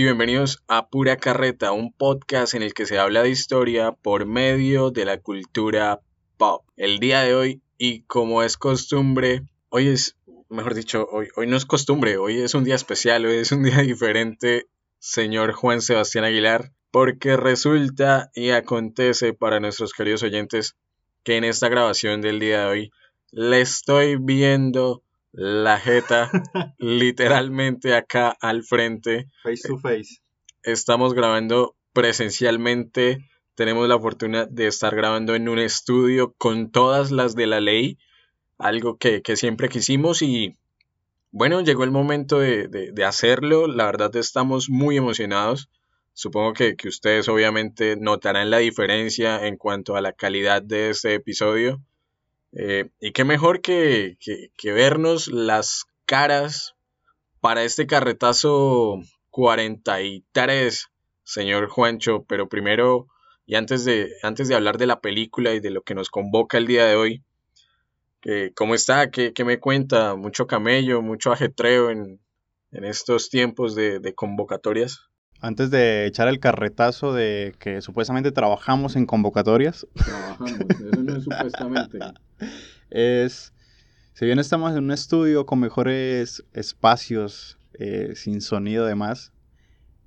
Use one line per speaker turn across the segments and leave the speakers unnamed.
Y bienvenidos a Pura Carreta, un podcast en el que se habla de historia por medio de la cultura pop. El día de hoy, y como es costumbre, hoy es, mejor dicho, hoy, hoy no es costumbre, hoy es un día especial, hoy es un día diferente, señor Juan Sebastián Aguilar, porque resulta y acontece para nuestros queridos oyentes que en esta grabación del día de hoy le estoy viendo la jeta literalmente acá al frente.
Face to face.
Estamos grabando presencialmente. Tenemos la fortuna de estar grabando en un estudio con todas las de la ley, algo que, siempre quisimos y bueno, llegó el momento de, hacerlo. La verdad estamos muy emocionados. Supongo que, que ustedes obviamente notarán la diferencia en cuanto a la calidad de este episodio. Eh, y qué mejor que, vernos las caras para este carretazo 43, señor Juancho. Pero primero, y antes de, antes de hablar de la película y de lo que nos convoca el día de hoy, que, ¿cómo está? ¿Qué, me cuenta? Mucho camello, mucho ajetreo en, estos tiempos de convocatorias
antes de echar el carretazo de que supuestamente trabajamos en convocatorias.
Trabajamos, eso no es supuestamente.
es, si bien estamos en un estudio con mejores espacios, eh, sin sonido demás,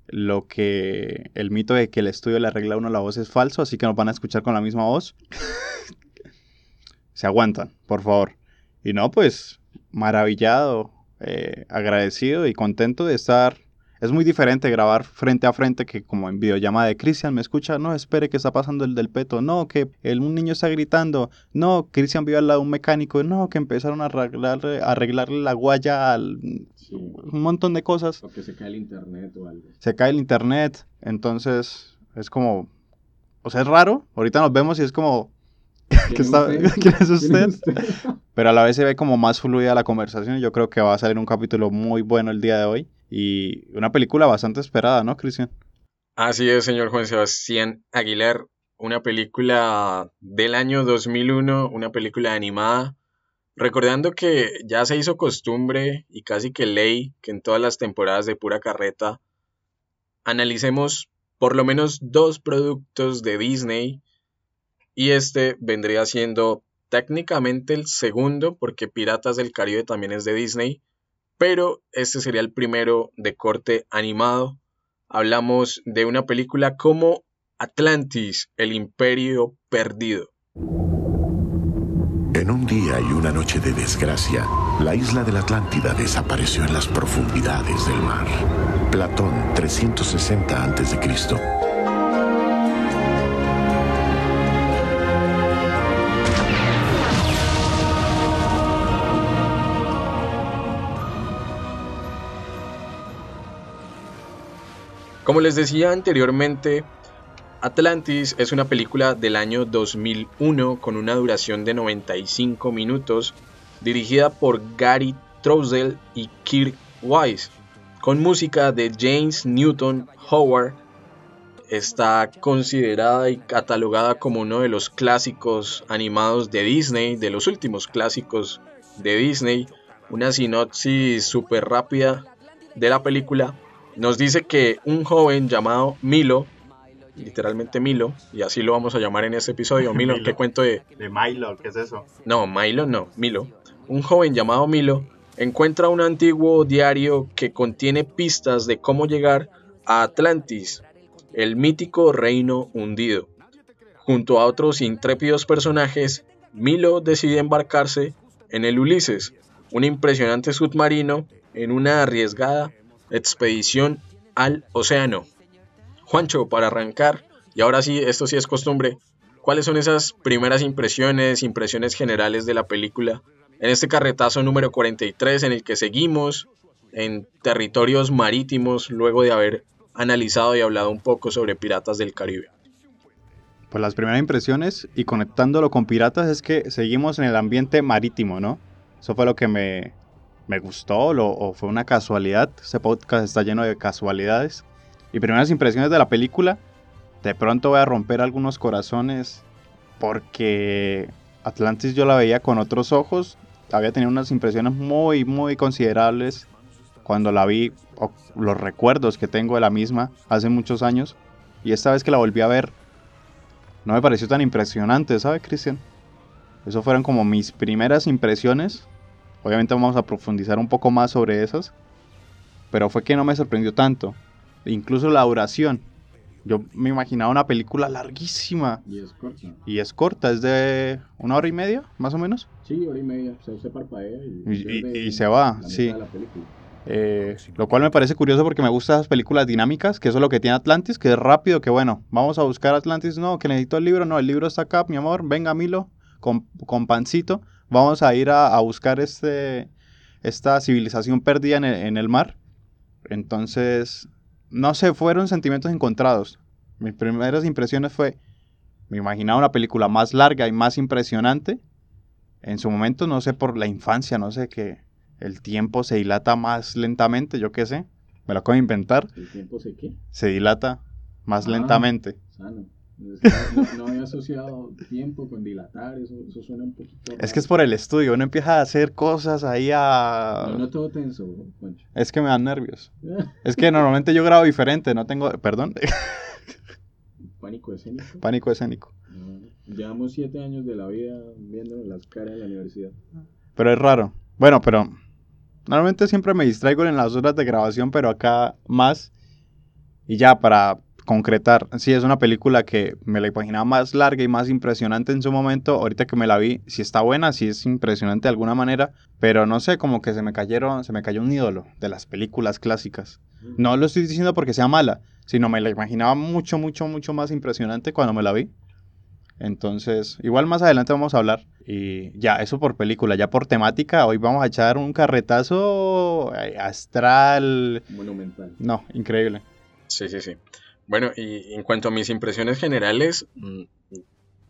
lo que el mito de que el estudio le arregla a uno la voz es falso, así que nos van a escuchar con la misma voz. Se aguantan, por favor. Y no, pues maravillado, eh, agradecido y contento de estar es muy diferente grabar frente a frente que como en videollamada de Cristian me escucha, no, espere que está pasando el del peto, no, que el, un niño está gritando, no, Cristian vio al lado de un mecánico, no, que empezaron a arreglarle, arreglarle la guaya al un montón de cosas.
O que se cae el internet o algo.
Se cae el internet, entonces es como, o sea, es raro, ahorita nos vemos y es como, ¿quién es usted? Pero a la vez se ve como más fluida la conversación y yo creo que va a salir un capítulo muy bueno el día de hoy. Y una película bastante esperada, ¿no, Cristian?
Así es, señor Juan Sebastián Aguilar. Una película del año 2001, una película animada. Recordando que ya se hizo costumbre y casi que ley que en todas las temporadas de pura carreta analicemos por lo menos dos productos de Disney y este vendría siendo técnicamente el segundo porque Piratas del Caribe también es de Disney pero este sería el primero de corte animado. Hablamos de una película como Atlantis, el imperio perdido.
En un día y una noche de desgracia, la isla de la Atlántida desapareció en las profundidades del mar. Platón 360 a.C.
Como les decía anteriormente, Atlantis es una película del año 2001 con una duración de 95 minutos, dirigida por Gary Trousdale y Kirk Wise, con música de James Newton Howard. Está considerada y catalogada como uno de los clásicos animados de Disney, de los últimos clásicos de Disney. Una sinopsis súper rápida de la película nos dice que un joven llamado Milo, literalmente Milo, y así lo vamos a llamar en este episodio, Milo, ¿qué cuento de...?
De Milo, ¿qué es eso?
No, Milo no, Milo. Un joven llamado Milo encuentra un antiguo diario que contiene pistas de cómo llegar a Atlantis, el mítico reino hundido. Junto a otros intrépidos personajes, Milo decide embarcarse en el Ulises, un impresionante submarino en una arriesgada expedición al océano. Juancho, para arrancar, y ahora sí, esto sí es costumbre, ¿cuáles son esas primeras impresiones, impresiones generales de la película? En este carretazo número 43 en el que seguimos en territorios marítimos luego de haber analizado y hablado un poco sobre Piratas del Caribe.
Pues las primeras impresiones y conectándolo con Piratas es que seguimos en el ambiente marítimo, ¿no? Eso fue lo que me, me gustó o fue una casualidad. Este podcast está lleno de casualidades. Y primeras impresiones de la película, de pronto voy a romper algunos corazones porque Atlantis yo la veía con otros ojos. Había tenido unas impresiones muy, muy considerables cuando la vi, los recuerdos que tengo de la misma hace muchos años, y esta vez que la volví a ver, no me pareció tan impresionante, ¿sabe, Cristian? Eso fueron como mis primeras impresiones. Obviamente vamos a profundizar un poco más sobre esas. Pero fue que no me sorprendió tanto. Incluso la duración. Yo me imaginaba una película larguísima.
Y es corta.
Y es corta, es de una hora y media, más o menos.
Sí, hora y media. O sea, usted parpadea y,
Y- y- y se va, sí. Eh, lo cual me parece curioso porque me gustan esas películas dinámicas, que eso es lo que tiene Atlantis, que es rápido, que bueno, vamos a buscar Atlantis, no, que necesito el libro, no, el libro está acá, mi amor, venga Milo, con, con pancito, vamos a ir a, a buscar este, esta civilización perdida en el, en el mar. Entonces, no sé, fueron sentimientos encontrados. Mis primeras impresiones fue, me imaginaba una película más larga y más impresionante. En su momento, no sé, por la infancia, no sé, que el tiempo se dilata más lentamente, yo qué sé. Me lo acabo de inventar.
El tiempo se qué?
Se dilata más
Ah.
lentamente.
Sano. No, no había asociado tiempo con dilatar, eso, eso suena un poquito.
Es que es por el estudio, uno empieza a hacer cosas ahí a...
No, no todo tenso, Poncho.
Es que me dan nervios. Es que normalmente yo grabo diferente, no tengo... Perdón,
Pánico escénico.
pánico escénico.
No, Llevamos siete años de la vida viéndonos las caras en la universidad.
Pero es raro. Bueno, pero... Normalmente siempre me distraigo en las horas de grabación, pero acá más. Y ya, para concretar, sí, es una película que me la imaginaba más larga y más impresionante en su momento. Ahorita que me la vi, sí está buena, sí es impresionante de alguna manera, pero no sé, como que se me cayeron, se me cayó un ídolo de las películas clásicas. No lo estoy diciendo porque sea mala, sino me la imaginaba mucho, mucho, mucho más impresionante cuando me la vi. Entonces, igual más adelante vamos a hablar. Y ya, eso por película, ya por temática, hoy vamos a echar un carretazo eh, astral.
Monumental.
No, increíble.
Sí, sí, sí. Bueno, y en cuanto a mis impresiones generales, mm,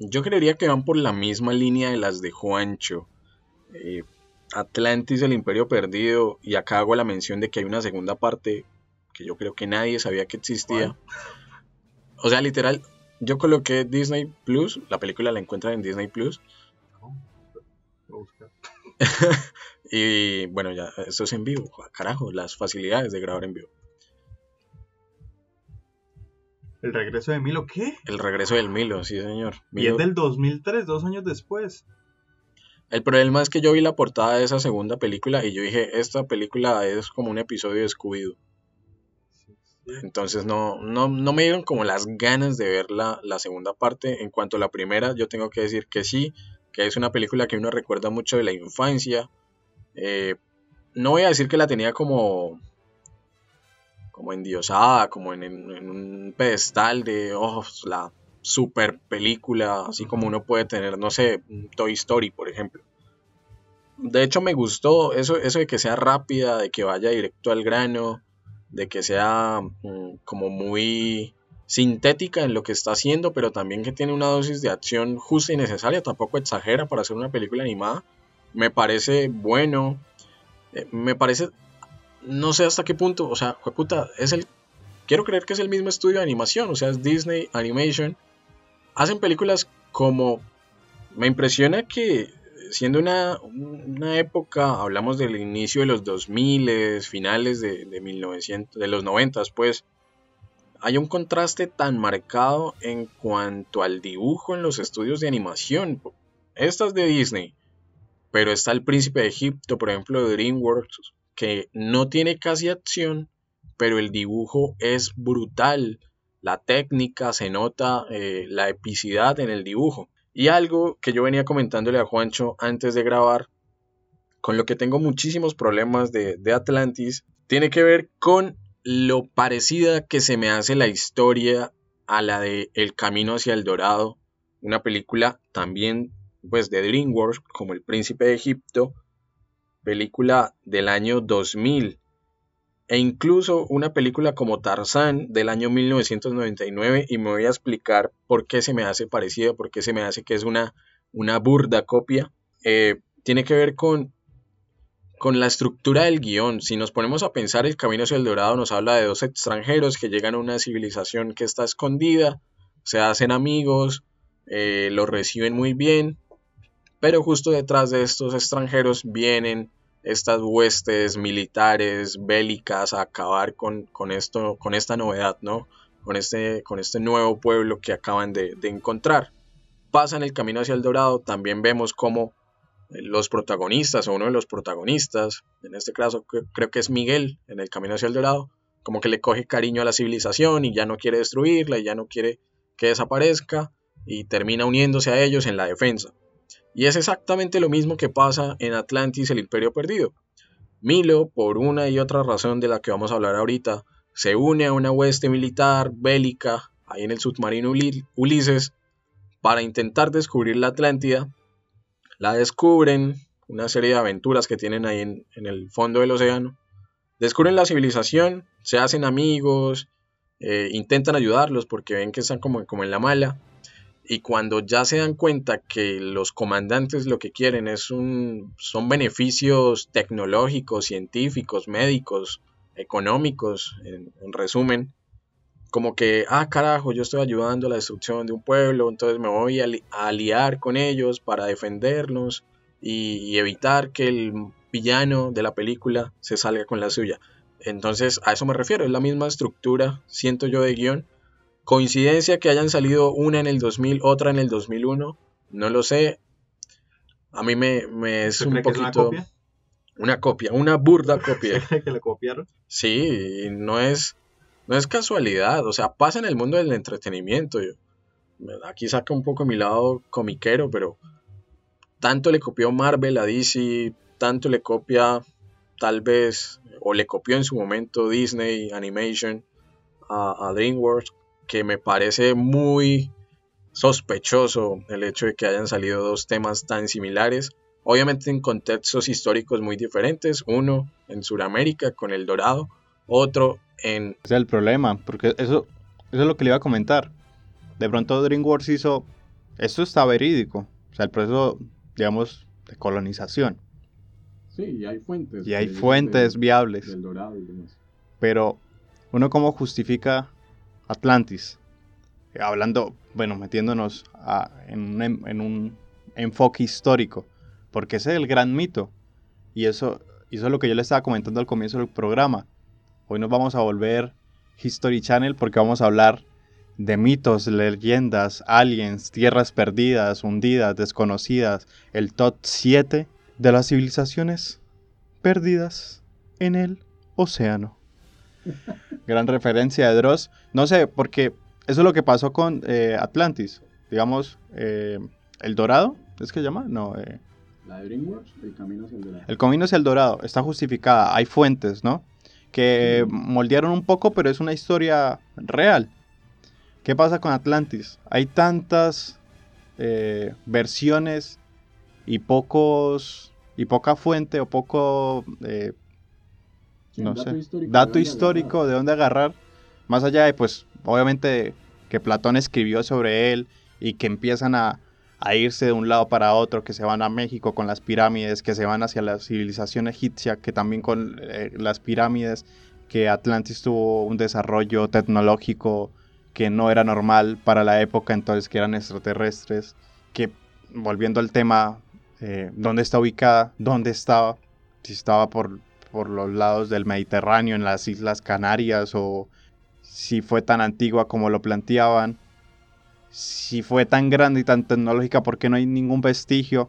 yo creería que van por la misma línea de las de Juancho. Eh, Atlantis, el Imperio Perdido, y acá hago la mención de que hay una segunda parte que yo creo que nadie sabía que existía. O sea, literal, yo coloqué Disney Plus, la película la encuentran en Disney Plus, y bueno, ya, esto es en vivo, carajo, las facilidades de grabar en vivo.
El regreso de Milo, ¿qué?
El regreso del Milo, sí señor.
Y es del 2003, dos años después.
El problema es que yo vi la portada de esa segunda película y yo dije, esta película es como un episodio de Scooby-Doo. Entonces no, no, no me dieron como las ganas de ver la, la segunda parte. En cuanto a la primera, yo tengo que decir que sí, que es una película que uno recuerda mucho de la infancia. Eh, no voy a decir que la tenía como, como endiosada, como en, un pedestal de, oh, la super película, así como uno puede tener, no sé, Toy Story, por ejemplo. De hecho, me gustó eso, eso de que sea rápida, de que vaya directo al grano, de que sea mm, como muy sintética en lo que está haciendo, pero también que tiene una dosis de acción justa y necesaria, tampoco exagera para hacer una película animada. Me parece bueno, eh, me parece, no sé hasta qué punto, o sea, puta, es el, quiero creer que es el mismo estudio de animación, o sea, es Disney Animation. Hacen películas como, me impresiona que siendo una, una época, hablamos del inicio de los 2000, finales de, de 1900, de los 90, pues, hay un contraste tan marcado en cuanto al dibujo en los estudios de animación. Esta es de Disney, pero está el Príncipe de Egipto, por ejemplo, de DreamWorks, que no tiene casi acción, pero el dibujo es brutal. La técnica se nota, eh, la epicidad en el dibujo. Y algo que yo venía comentándole a Juancho antes de grabar, con lo que tengo muchísimos problemas de, de Atlantis, tiene que ver con lo parecida que se me hace la historia a la de El Camino hacia el Dorado, una película también pues de DreamWorks como El Príncipe de Egipto, película del año 2000 e incluso una película como Tarzán del año 1999 y me voy a explicar por qué se me hace parecida, por qué se me hace que es una, una burda copia. Eh, tiene que ver con, con la estructura del guion. Si nos ponemos a pensar, El Camino hacia el Dorado nos habla de dos extranjeros que llegan a una civilización que está escondida, se hacen amigos, eh, los reciben muy bien, pero justo detrás de estos extranjeros vienen estas huestes militares, bélicas, a acabar con, con esto, con esta novedad, ¿no? Con este, con este nuevo pueblo que acaban de, de encontrar. Pasa en el camino hacia el Dorado, también vemos cómo los protagonistas o uno de los protagonistas, en este caso creo que es Miguel en el camino hacia el Dorado, como que le coge cariño a la civilización y ya no quiere destruirla y ya no quiere que desaparezca y termina uniéndose a ellos en la defensa. Y es exactamente lo mismo que pasa en Atlantis, el Imperio Perdido. Milo, por una y otra razón de la que vamos a hablar ahorita, se une a una hueste militar bélica ahí en el submarino Ulises para intentar descubrir la Atlántida. La descubren, una serie de aventuras que tienen ahí en, el fondo del océano. Descubren la civilización, se hacen amigos, eh, intentan ayudarlos porque ven que están como, como en la mala y cuando ya se dan cuenta que los comandantes lo que quieren es un, son beneficios tecnológicos, científicos, médicos, económicos, en, resumen, como que, ah, carajo, yo estoy ayudando a la destrucción de un pueblo, entonces me voy a, aliar con ellos para defendernos y, y evitar que el villano de la película se salga con la suya. Entonces, a eso me refiero, es la misma estructura, siento yo, de guion, Coincidencia que hayan salido una en el 2000, otra en el 2001, no lo sé. A mí me, me es un poquito... una copia? Una copia, una burda copia.
que le copiaron?
Sí, no es, no es casualidad, o sea, pasa en el mundo del entretenimiento. Aquí saca un poco mi lado comiquero, pero tanto le copió Marvel a DC, tanto le copia tal vez, o le copió en su momento Disney Animation a, a DreamWorks, que me parece muy sospechoso el hecho de que hayan salido dos temas tan similares, obviamente en contextos históricos muy diferentes, uno en Sudamérica con el Dorado, otro en...
Ese es el problema, porque eso, eso es lo que le iba a comentar. De pronto DreamWorks hizo, esto está verídico, o sea, el proceso, digamos, de colonización.
Sí, y hay fuentes.
Y hay fuentes viables. Del Dorado y demás. Pero uno cómo justifica Atlantis. Eh, hablando, bueno, metiéndonos en, un, enfoque histórico, porque ese es el gran mito. Y eso, eso es lo que yo le estaba comentando al comienzo del programa. Hoy nos vamos a volver History Channel porque vamos a hablar de mitos, leyendas, aliens, tierras perdidas, hundidas, desconocidas, el top 7 de las civilizaciones perdidas en el océano. Gran referencia de Dross. No sé, porque eso es lo que pasó con eh, Atlantis. Digamos, eh, El Dorado, ¿es que se llama? No. Eh,
la de DreamWorks, El Camino hacia el Dorado.
El Camino hacia el Dorado, está justificada. Hay fuentes, ¿no? Que moldearon un poco, pero es una historia real. ¿Qué pasa con Atlantis? Hay tantas versiones y pocos y poca fuente o poco no dato sé, histórico dato histórico de dónde agarrar, más allá de, pues, obviamente que Platón escribió sobre él y que empiezan a, irse de un lado para otro, que se van a México con las pirámides, que se van hacia la civilización egipcia, que también con eh, las pirámides, que Atlantis tuvo un desarrollo tecnológico que no era normal para la época, entonces que eran extraterrestres, que volviendo al tema, eh, ¿dónde está ubicada? ¿Dónde estaba? Si estaba por por los lados del Mediterráneo, en las Islas Canarias, o si fue tan antigua como lo planteaban, si fue tan grande y tan tecnológica, porque no hay ningún vestigio.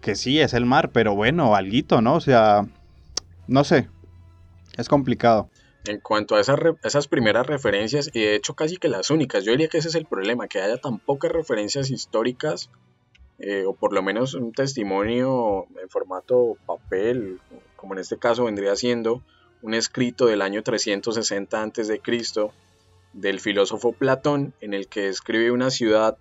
Que sí, es el mar, pero bueno, alguito, ¿no? O sea, no sé, es complicado.
En cuanto a esas, esas primeras referencias, y de hecho casi que las únicas, yo diría que ese es el problema, que haya tan pocas referencias históricas eh, o por lo menos un testimonio en formato papel, como en este caso vendría siendo un escrito del año 360 a.C. del filósofo Platón, en el que describe una ciudad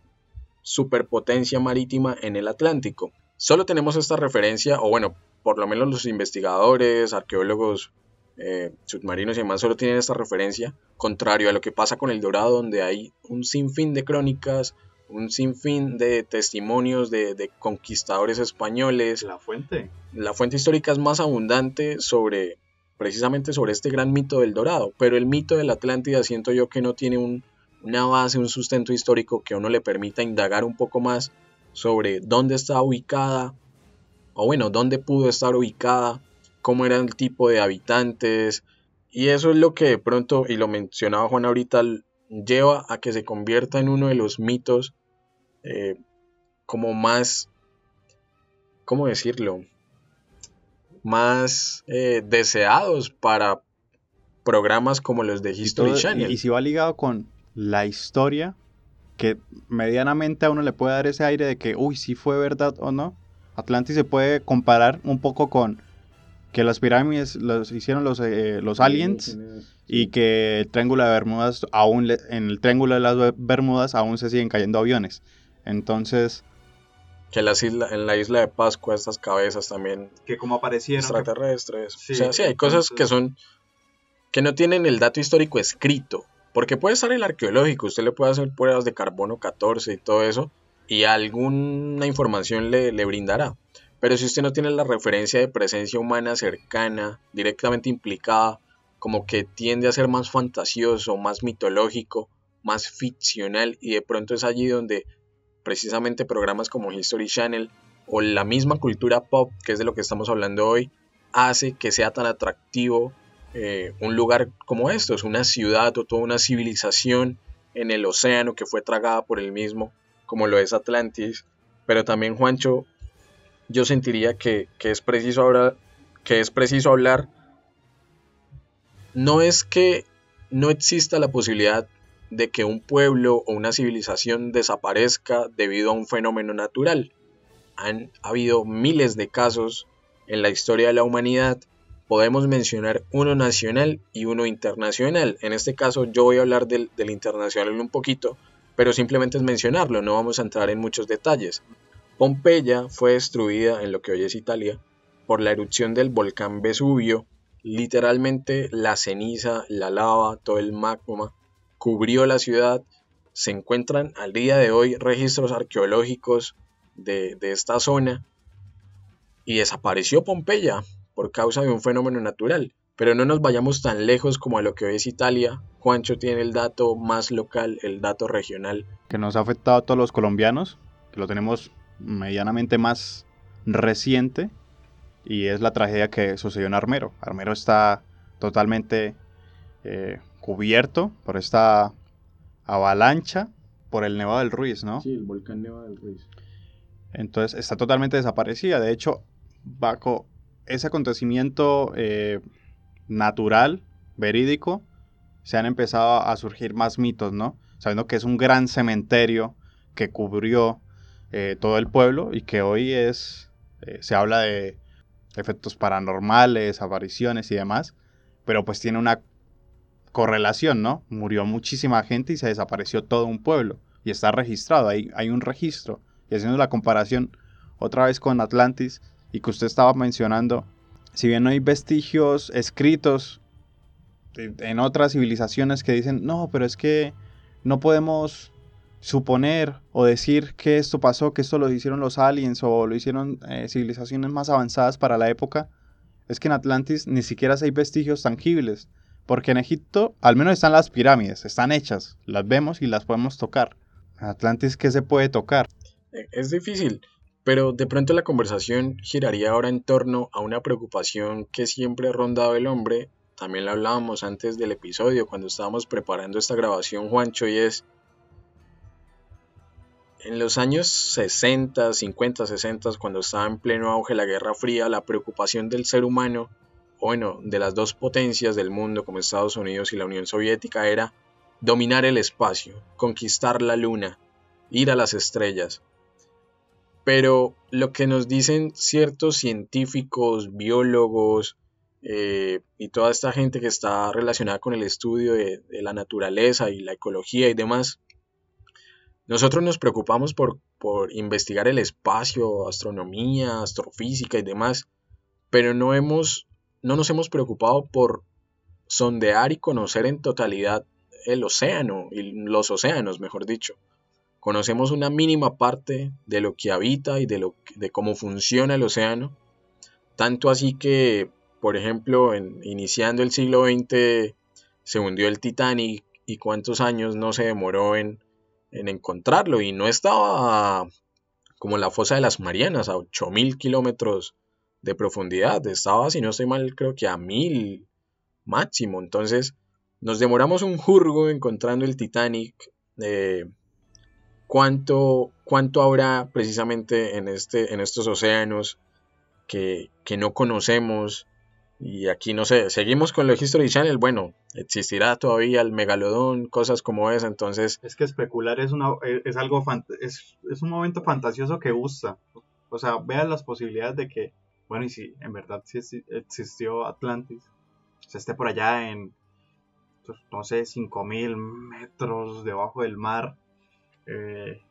superpotencia marítima en el Atlántico. Solo tenemos esta referencia, o bueno, por lo menos los investigadores, arqueólogos eh, submarinos y demás solo tienen esta referencia, contrario a lo que pasa con el Dorado, donde hay un sinfín de crónicas, un sinfín de testimonios de, conquistadores españoles.
La fuente.
La fuente histórica es más abundante sobre, precisamente sobre este gran mito del Dorado, pero el mito de la Atlántida siento yo que no tiene una base, un sustento histórico que a uno le permita indagar un poco más sobre dónde está ubicada o bueno, dónde pudo estar ubicada, cómo era el tipo de habitantes, y eso es lo que de pronto, y lo mencionaba Juan ahorita, lleva a que se convierta en uno de los mitos eh, como más, ¿cómo decirlo? Más eh, deseados para programas como los de History Channel.
Y, si va ligado con la historia, que medianamente a uno le puede dar ese aire de que, uy, si fue verdad o no. Atlantis se puede comparar un poco con que las pirámides los hicieron los, eh, los aliens y que el triángulo de Bermudas aún en el triángulo de las Bermudas aún se siguen cayendo aviones. Entonces,
que las isla, en la isla de Pascua estas cabezas también
que como aparecieron
extraterrestres. o sea, sí hay cosas que son que no tienen el dato histórico escrito, porque puede estar el arqueológico, usted le puede hacer pruebas de carbono 14 y todo eso y alguna información le, le brindará. Pero si usted no tiene la referencia de presencia humana cercana, directamente implicada, como que tiende a ser más fantasioso, más mitológico, más ficcional y de pronto es allí donde precisamente programas como History Channel o la misma cultura pop, que es de lo que estamos hablando hoy, hace que sea tan atractivo eh, un lugar como estos, una ciudad o toda una civilización en el océano que fue tragada por el mismo, como lo es Atlantis. Pero también, Juancho, yo sentiría que, es preciso hablar, que es preciso hablar. No es que no exista la posibilidad de que un pueblo o una civilización desaparezca debido a un fenómeno natural. Han habido miles de casos en la historia de la humanidad. Podemos mencionar uno nacional y uno internacional. En este caso yo voy a hablar del, del internacional un poquito, pero simplemente es mencionarlo, no vamos a entrar en muchos detalles. Pompeya fue destruida en lo que hoy es Italia por la erupción del volcán Vesubio. Literalmente la ceniza, la lava, todo el magma cubrió la ciudad. Se encuentran al día de hoy registros arqueológicos de, esta zona y desapareció Pompeya por causa de un fenómeno natural. Pero no nos vayamos tan lejos como a lo que hoy es Italia. Juancho tiene el dato más local, el dato regional.
Que nos ha afectado a todos los colombianos, que lo tenemos medianamente más reciente, y es la tragedia que sucedió en Armero. Armero está totalmente eh, cubierto por esta avalancha por el Nevado del Ruiz, ¿no?
Sí, el volcán Nevado del Ruiz.
Entonces está totalmente desaparecida. De hecho, bajo ese acontecimiento eh, natural, verídico, se han empezado a surgir más mitos, ¿no? Sabiendo que es un gran cementerio que cubrió eh, todo el pueblo y que hoy es, eh, se habla de efectos paranormales, apariciones y demás, pero pues tiene una correlación, ¿no? Murió muchísima gente y se desapareció todo un pueblo. Y está registrado, hay, hay un registro. Y haciendo la comparación otra vez con Atlantis y que usted estaba mencionando, si bien no hay vestigios escritos en otras civilizaciones que dicen, no, pero es que no podemos suponer o decir que esto pasó, que esto lo hicieron los aliens o lo hicieron eh, civilizaciones más avanzadas para la época, es que en Atlantis ni siquiera hay vestigios tangibles. Porque en Egipto al menos están las pirámides, están hechas, las vemos y las podemos tocar. En Atlantis, ¿qué se puede tocar?
Eh, es difícil, pero de pronto la conversación giraría ahora en torno a una preocupación que siempre ha rondado el hombre. También la hablábamos antes del episodio, cuando estábamos preparando esta grabación, Juancho, y es en los años 60, 50, 60, cuando estaba en pleno auge la Guerra Fría, la preocupación del ser humano bueno, de las dos potencias del mundo como Estados Unidos y la Unión Soviética era dominar el espacio, conquistar la luna, ir a las estrellas. Pero lo que nos dicen ciertos científicos, biólogos eh, y toda esta gente que está relacionada con el estudio de, la naturaleza y la ecología y demás, nosotros nos preocupamos por, por investigar el espacio, astronomía, astrofísica y demás, pero no hemos no nos hemos preocupado por sondear y conocer en totalidad el océano y los océanos, mejor dicho. Conocemos una mínima parte de lo que habita y de, lo, de cómo funciona el océano. Tanto así que, por ejemplo, en, iniciando el siglo XX se hundió el Titanic y cuántos años no se demoró en, en encontrarlo y no estaba como la fosa de las Marianas, a 8000 kilómetros de profundidad. Estaba, si no estoy mal, creo que a 1000 máximo. Entonces, nos demoramos un jurgo encontrando el Titanic. Eh, ¿cuánto, ¿Cuánto habrá precisamente en, este, en estos océanos que, que no conocemos? Y aquí no sé, seguimos con el History Channel. Bueno, existirá todavía el megalodón, cosas como esa. Entonces,
Es que especular es, una, es algo, es, es un momento fantasioso que gusta. O sea, vean las posibilidades de que, bueno, y si en verdad exi- existió Atlantis, se esté por allá en, pues, no sé, 5000 metros debajo del mar. eh,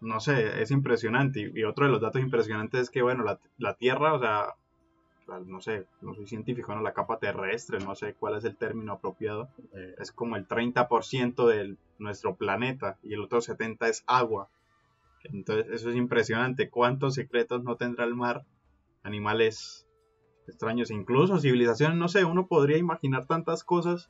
no sé, es impresionante. Y, y otro de los datos impresionantes es que, bueno, la, la Tierra, o sea, no sé, no soy científico, ¿no? La capa terrestre, no sé cuál es el término apropiado
eh,
es como el 30% de nuestro planeta y el otro 70% es agua. Entonces eso es impresionante. ¿Cuántos secretos no tendrá el mar? Animales extraños, incluso civilizaciones, no sé, uno podría imaginar tantas cosas,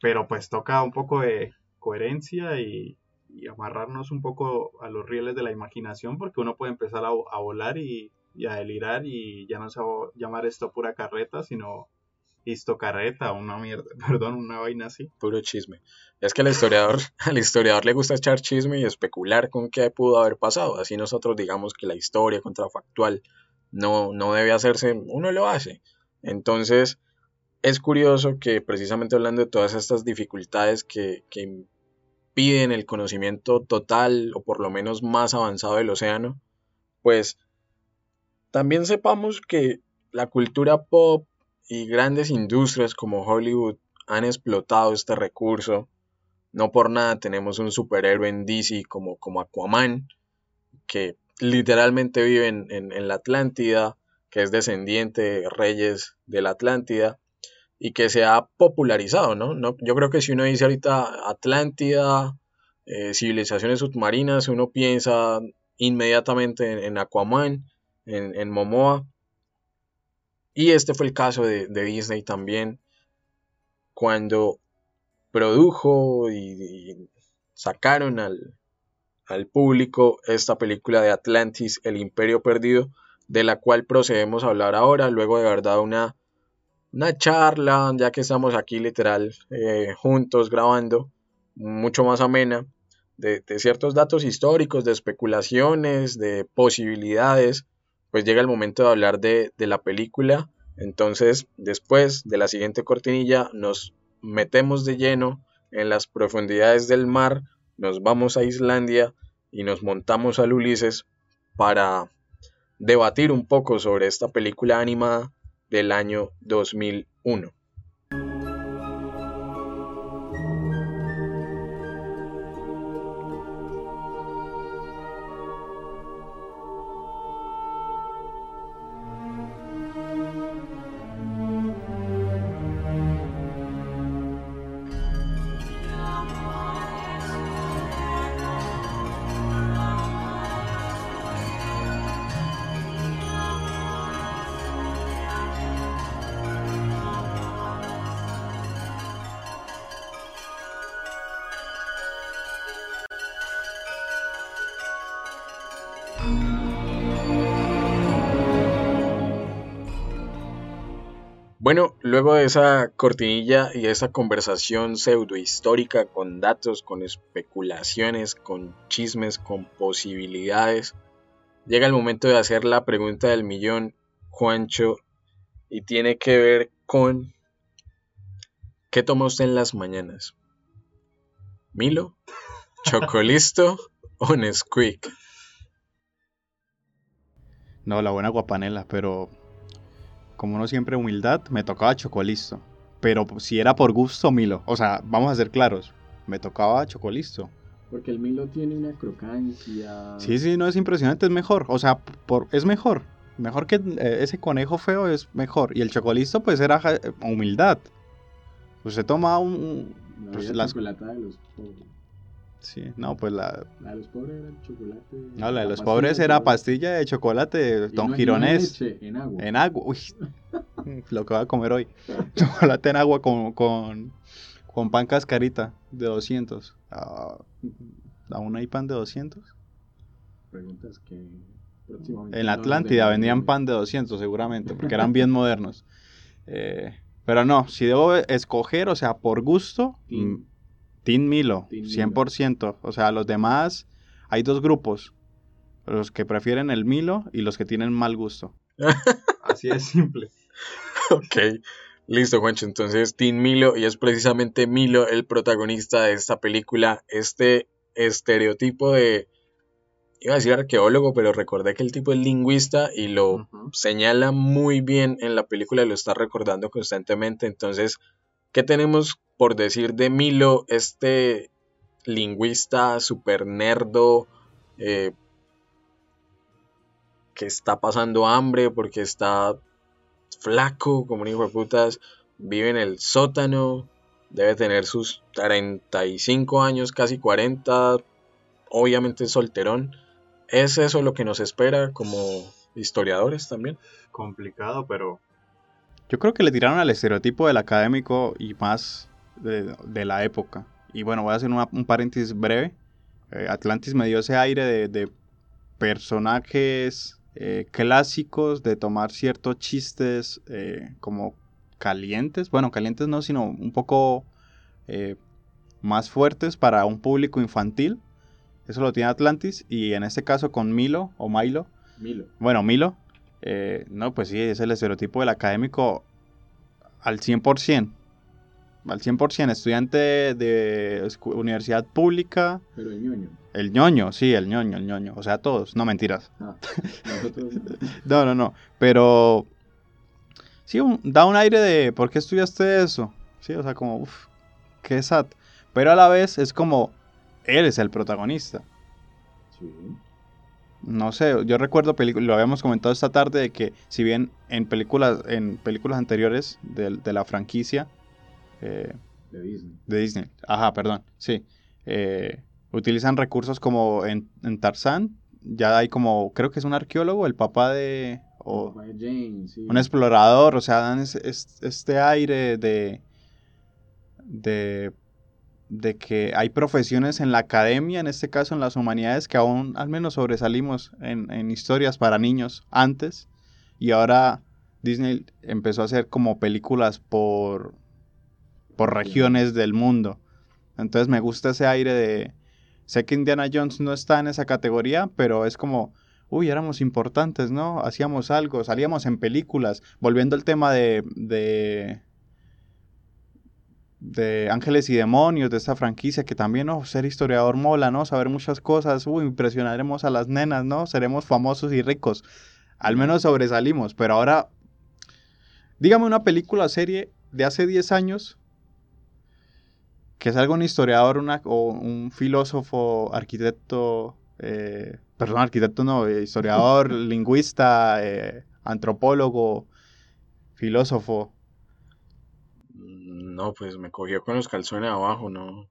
pero pues toca un poco de coherencia y, y amarrarnos un poco a los rieles de la imaginación porque uno puede empezar a, a volar y, y a delirar y ya no se va a llamar esto pura carreta, sino histocarreta, una mierda, perdón, una vaina así.
puro chisme. Es que al historiador, al historiador le gusta echar chisme y especular con qué pudo haber pasado. Así nosotros digamos que la historia contrafactual no, no debe hacerse, uno lo hace. Entonces, es curioso que precisamente hablando de todas estas dificultades que, que impiden el conocimiento total o por lo menos más avanzado del océano, pues también sepamos que la cultura pop y grandes industrias como Hollywood han explotado este recurso. No por nada tenemos un superhéroe en DC como, como Aquaman, que literalmente vive en, en- la Atlántida, que es descendiente de reyes de la Atlántida y que se ha popularizado, ¿no? No- yo creo que si uno dice ahorita Atlántida, eh, civilizaciones submarinas, uno piensa inmediatamente en, en Aquaman, en, en Momoa. Y este fue el caso de, de Disney también, cuando produjo y, sacaron al, al público esta película de Atlantis, El Imperio Perdido, de la cual procedemos a hablar ahora, luego de verdad una, una charla, ya que estamos aquí literal eh, juntos grabando, mucho más amena, de, de ciertos datos históricos, de especulaciones, de posibilidades, pues llega el momento de hablar de, de la película. Entonces, después de la siguiente cortinilla, nos metemos de lleno en las profundidades del mar, nos vamos a Islandia y nos montamos al Ulises para debatir un poco sobre esta película animada del año 2001. Luego de esa cortinilla y esa conversación pseudohistórica con datos, con especulaciones, con chismes, con posibilidades, llega el momento de hacer la pregunta del millón, Juancho, y tiene que ver con ¿qué toma usted en las mañanas? ¿Milo? ¿Chocolisto o Nesquik?
No, la buena guapanela, pero como no siempre humildad, me tocaba chocolisto. Pero si era por gusto, Milo. O sea, vamos a ser claros, me tocaba chocolisto.
Porque el Milo tiene una crocancia.
Sí, sí, no es impresionante, es mejor. O sea, por, es mejor. Mejor que eh, ese conejo feo es mejor. Y el chocolisto, pues era humildad. Usted toma un.
La
pues, las-
de los pobres.
Sí, no, pues la.
La de los pobres era el chocolate.
No, la de los
pastilla
pobres era pastilla de chocolate Don
no-
Gironés.
leche, en agua.
En agua. Uy, lo que voy a comer hoy. Chocolate en agua con, con, con pan cascarita de 200. Ah, ¿Aún hay pan de 200? Preguntas que próximamente.
En la Atlántida vendían pan de 200 seguramente, porque eran bien modernos. Eh, pero no, si debo escoger, o sea, por gusto,
Team.
Team Milo,
Team Milo.
100%. O sea, los demás, hay dos grupos. Los que prefieren el Milo y los que tienen mal gusto.
Así es simple.
Ok, listo, Juancho. Entonces, Team Milo, y es precisamente Milo el protagonista de esta película. Este estereotipo de. Iba a decir arqueólogo, pero recordé que el tipo es lingüista y lo señala muy bien en la película y lo está recordando constantemente. Entonces, ¿qué tenemos por decir de Milo, este lingüista super nerdo eh, que está pasando hambre porque está flaco como un hijo de putas, vive en el sótano, debe tener sus 35 años, casi 40, obviamente solterón. ¿Es eso lo que nos espera como historiadores también?
Complicado, pero
Yo creo que le tiraron al estereotipo del académico y más de, de la época. Y bueno, voy a hacer una- un paréntesis breve. Eh, Atlantis me dio ese aire de, de personajes eh, clásicos, de tomar ciertos chistes eh, como calientes. Bueno, calientes no, sino un poco más fuertes para un público infantil. Eso lo tiene Atlantis. Y en este caso con Milo o Milo.
Milo.
Bueno, Milo, eh, no, pues sí, es el estereotipo del académico al 100%. Al 100%, estudiante de universidad pública,
Pero el ñoño.
el ñoño, sí, el ñoño, el ñoño. O sea, todos, no mentiras.
Ah, nosotros.
No, no, no. Pero sí, un- da un aire de ¿por qué estudiaste eso? Sí, o sea, como, uff, qué sad. Pero a la vez es como, él es el protagonista.
Sí.
No sé, yo recuerdo lo habíamos comentado esta tarde, de que si bien en películas, en películas anteriores de, de la franquicia eh,
De Disney.
de Disney, ajá, perdón, sí, eh, utilizan recursos como en, en Tarzán, ya hay como, creo que es un arqueólogo, el papá de, o
Papá de Jane, sí.
un explorador, o sea, dan es- este aire de, de, de que hay profesiones en la academia, en este caso en las humanidades, que aún al menos sobresalimos en, en historias para niños antes, y ahora Disney empezó a hacer como películas por, por regiones del mundo. Entonces me gusta ese aire de... Sé que Indiana Jones no está en esa categoría, pero es como, uy, éramos importantes, ¿no? Hacíamos algo, salíamos en películas. Volviendo al tema de, de, de Ángeles y Demonios, de esta franquicia, que también, oh, ser historiador mola, ¿no? Saber muchas cosas, uy, impresionaremos a las nenas, ¿no? Seremos famosos y ricos. Al menos sobresalimos, pero ahora, dígame una película o serie de hace 10 años que salga un historiador una, o un filósofo, arquitecto, eh, perdón, arquitecto no, eh, historiador, lingüista, eh, antropólogo, filósofo.
No, pues me cogió con los calzones abajo, no.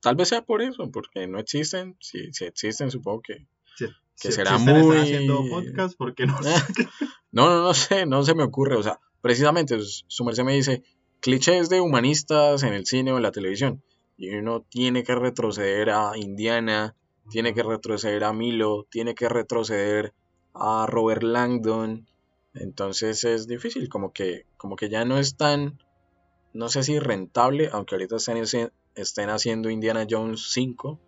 Tal vez sea por eso, porque no existen. Si, si existen, supongo que.
si,
Que
si
será muy-
haciendo podcast porque no.
No, no, no sé, no se me ocurre. O sea, precisamente su merced me dice clichés de humanistas en el cine o en la televisión. Y uno tiene que retroceder a Indiana, tiene que retroceder a Milo, tiene que retroceder a Robert Langdon. Entonces es difícil, como que, como que ya no es tan, no sé si rentable, aunque ahorita estén, estén haciendo Indiana Jones 5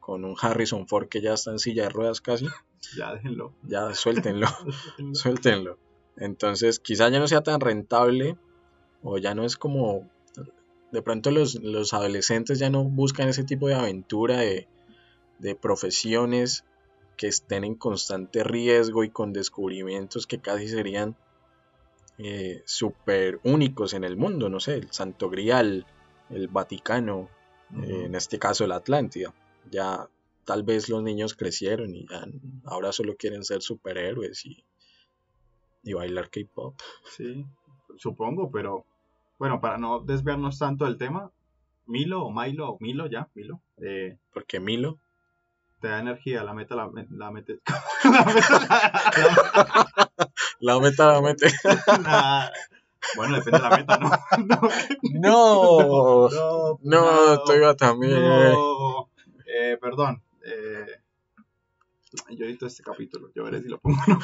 con un Harrison Ford que ya está en silla de ruedas casi.
Ya déjenlo.
Ya suéltenlo. Suéltenlo. Entonces, quizá ya no sea tan rentable o ya no es como... De pronto los, los adolescentes ya no buscan ese tipo de aventura de, de profesiones que estén en constante riesgo y con descubrimientos que casi serían eh, súper únicos en el mundo, no sé, el Santo Grial, el Vaticano, eh, en este caso la Atlántida. Ya tal vez los niños crecieron y ya ahora solo quieren ser superhéroes y, y bailar K-pop.
Sí, supongo, pero bueno, para no desviarnos tanto del tema, Milo o Milo o Milo ya, Milo, eh,
Porque Milo,
te da energía, la meta la, la mete. la meta-
la meta, la meta.
Nah. Bueno, depende de la meta, ¿no?
No,
no,
no, tú iba también.
no. Eh, perdón. eh,
Yo edito este capítulo, yo veré si lo pongo o no.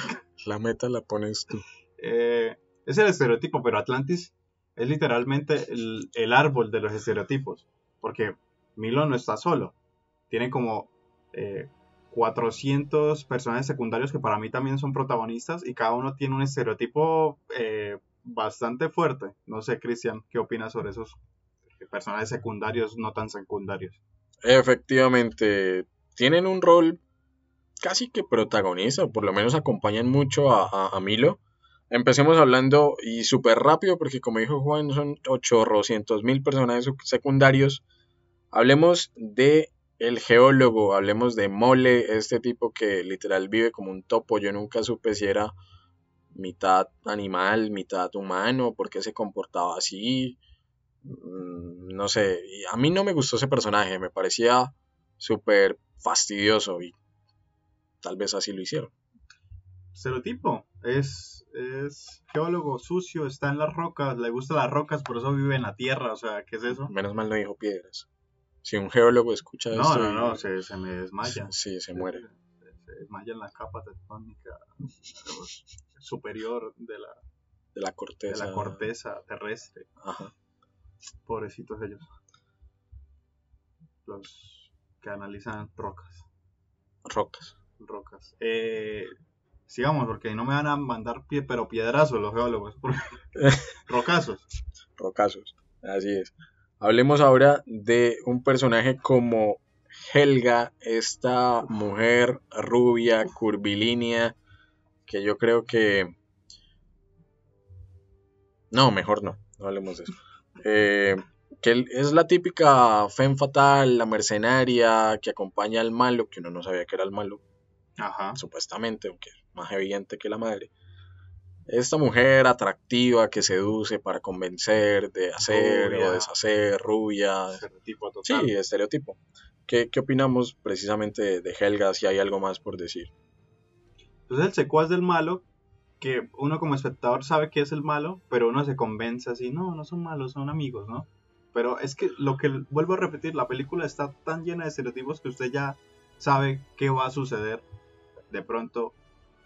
La meta la pones tú.
Eh, es el estereotipo, pero Atlantis es literalmente el, el árbol de los estereotipos. Porque Milo no está solo. Tiene como eh, 400 personajes secundarios que para mí también son protagonistas y cada uno tiene un estereotipo eh, bastante fuerte. No sé, Cristian, ¿qué opinas sobre esos personajes secundarios no tan secundarios?
Efectivamente, tienen un rol casi que protagonista, o por lo menos acompañan mucho a, Milo. Empecemos hablando y súper rápido, porque como dijo Juan, son 800 mil personajes sec- secundarios. Hablemos de el geólogo, hablemos de Mole, este tipo que literal vive como un topo. Yo nunca supe si era mitad animal, mitad humano, por qué se comportaba así. Mm, No sé, y a mí no me gustó ese personaje, me parecía súper fastidioso y tal vez así lo hicieron.
Estereotipo. Es, es geólogo sucio, está en las rocas, le gustan las rocas, por eso vive en la tierra. O sea, ¿qué es eso?
Menos mal no dijo piedras. Si un geólogo escucha
No,
esto,
no,
y-
no, se, se me desmaya.
Sí, se muere.
Se, se desmaya en la capa tectónica superior de la,
De la
de
corteza.
la corteza terrestre.
Ajá.
Pobrecitos ellos. Los que analizan rocas.
Rocas.
Rocas. Eh, sigamos, porque no me van a mandar pie, pero piedrazos los geólogos. Rocazos.
Rocazos. Así es. Hablemos ahora de un personaje como Helga, esta mujer rubia, curvilínea, que yo creo que... No, mejor no, no hablemos de eso. Eh, que es la típica femme fatal, la mercenaria, que acompaña al malo, que uno no sabía que era el malo,
Ajá.
supuestamente, aunque es más evidente que la madre. Esta mujer atractiva que seduce para convencer de hacer
Rubia.
o deshacer, rubia.
Estereotipo
Sí,
total.
estereotipo. ¿Qué, qué opinamos precisamente de, Helga? Si hay algo más por decir.
Entonces el secuaz del malo, que uno como espectador sabe que es el malo, pero uno se convence así, no, no son malos, son amigos, ¿no? Pero es que lo que vuelvo a repetir, la película está tan llena de estereotipos que usted ya sabe qué va a suceder. De pronto,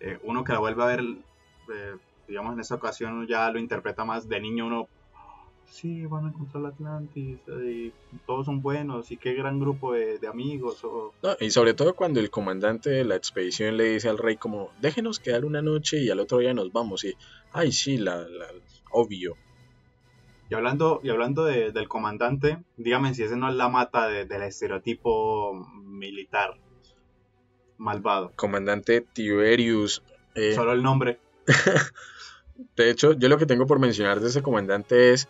eh, uno que la vuelve a ver, eh, digamos en esta ocasión ya lo interpreta más de niño, uno, sí, van a encontrar la Atlantis, y todos son buenos, y qué gran grupo de, de amigos, o...
No, y sobre todo cuando el comandante de la expedición le dice al rey como, déjenos quedar una noche y al otro día nos vamos. Y, ay, sí, la, la- obvio.
Y hablando, y hablando de- del comandante, dígame si ese no es la mata de- del estereotipo militar malvado.
Comandante Tiberius. eh,
Solo el nombre.
De hecho, yo lo que tengo por mencionar de ese comandante es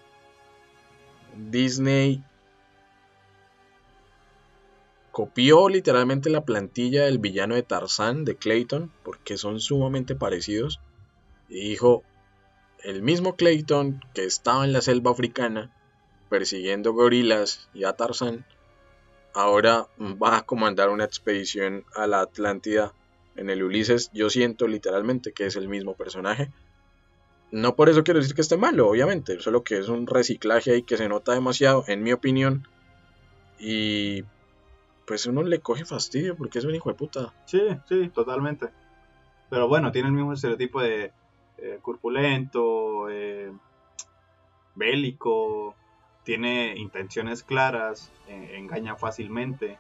Disney copió literalmente la plantilla del villano de Tarzán de Clayton porque son sumamente parecidos y dijo el mismo Clayton que estaba en la selva africana persiguiendo gorilas y a Tarzán ahora va a comandar una expedición a la Atlántida en el Ulises. Yo siento literalmente que es el mismo personaje. No por eso quiero decir que esté malo, obviamente, solo que es un reciclaje ahí que se nota demasiado, en mi opinión. Y pues uno le coge fastidio porque es un hijo de puta.
Sí, sí, totalmente. Pero bueno, tiene el mismo estereotipo de eh, corpulento, eh, bélico, tiene intenciones claras, eh, engaña fácilmente.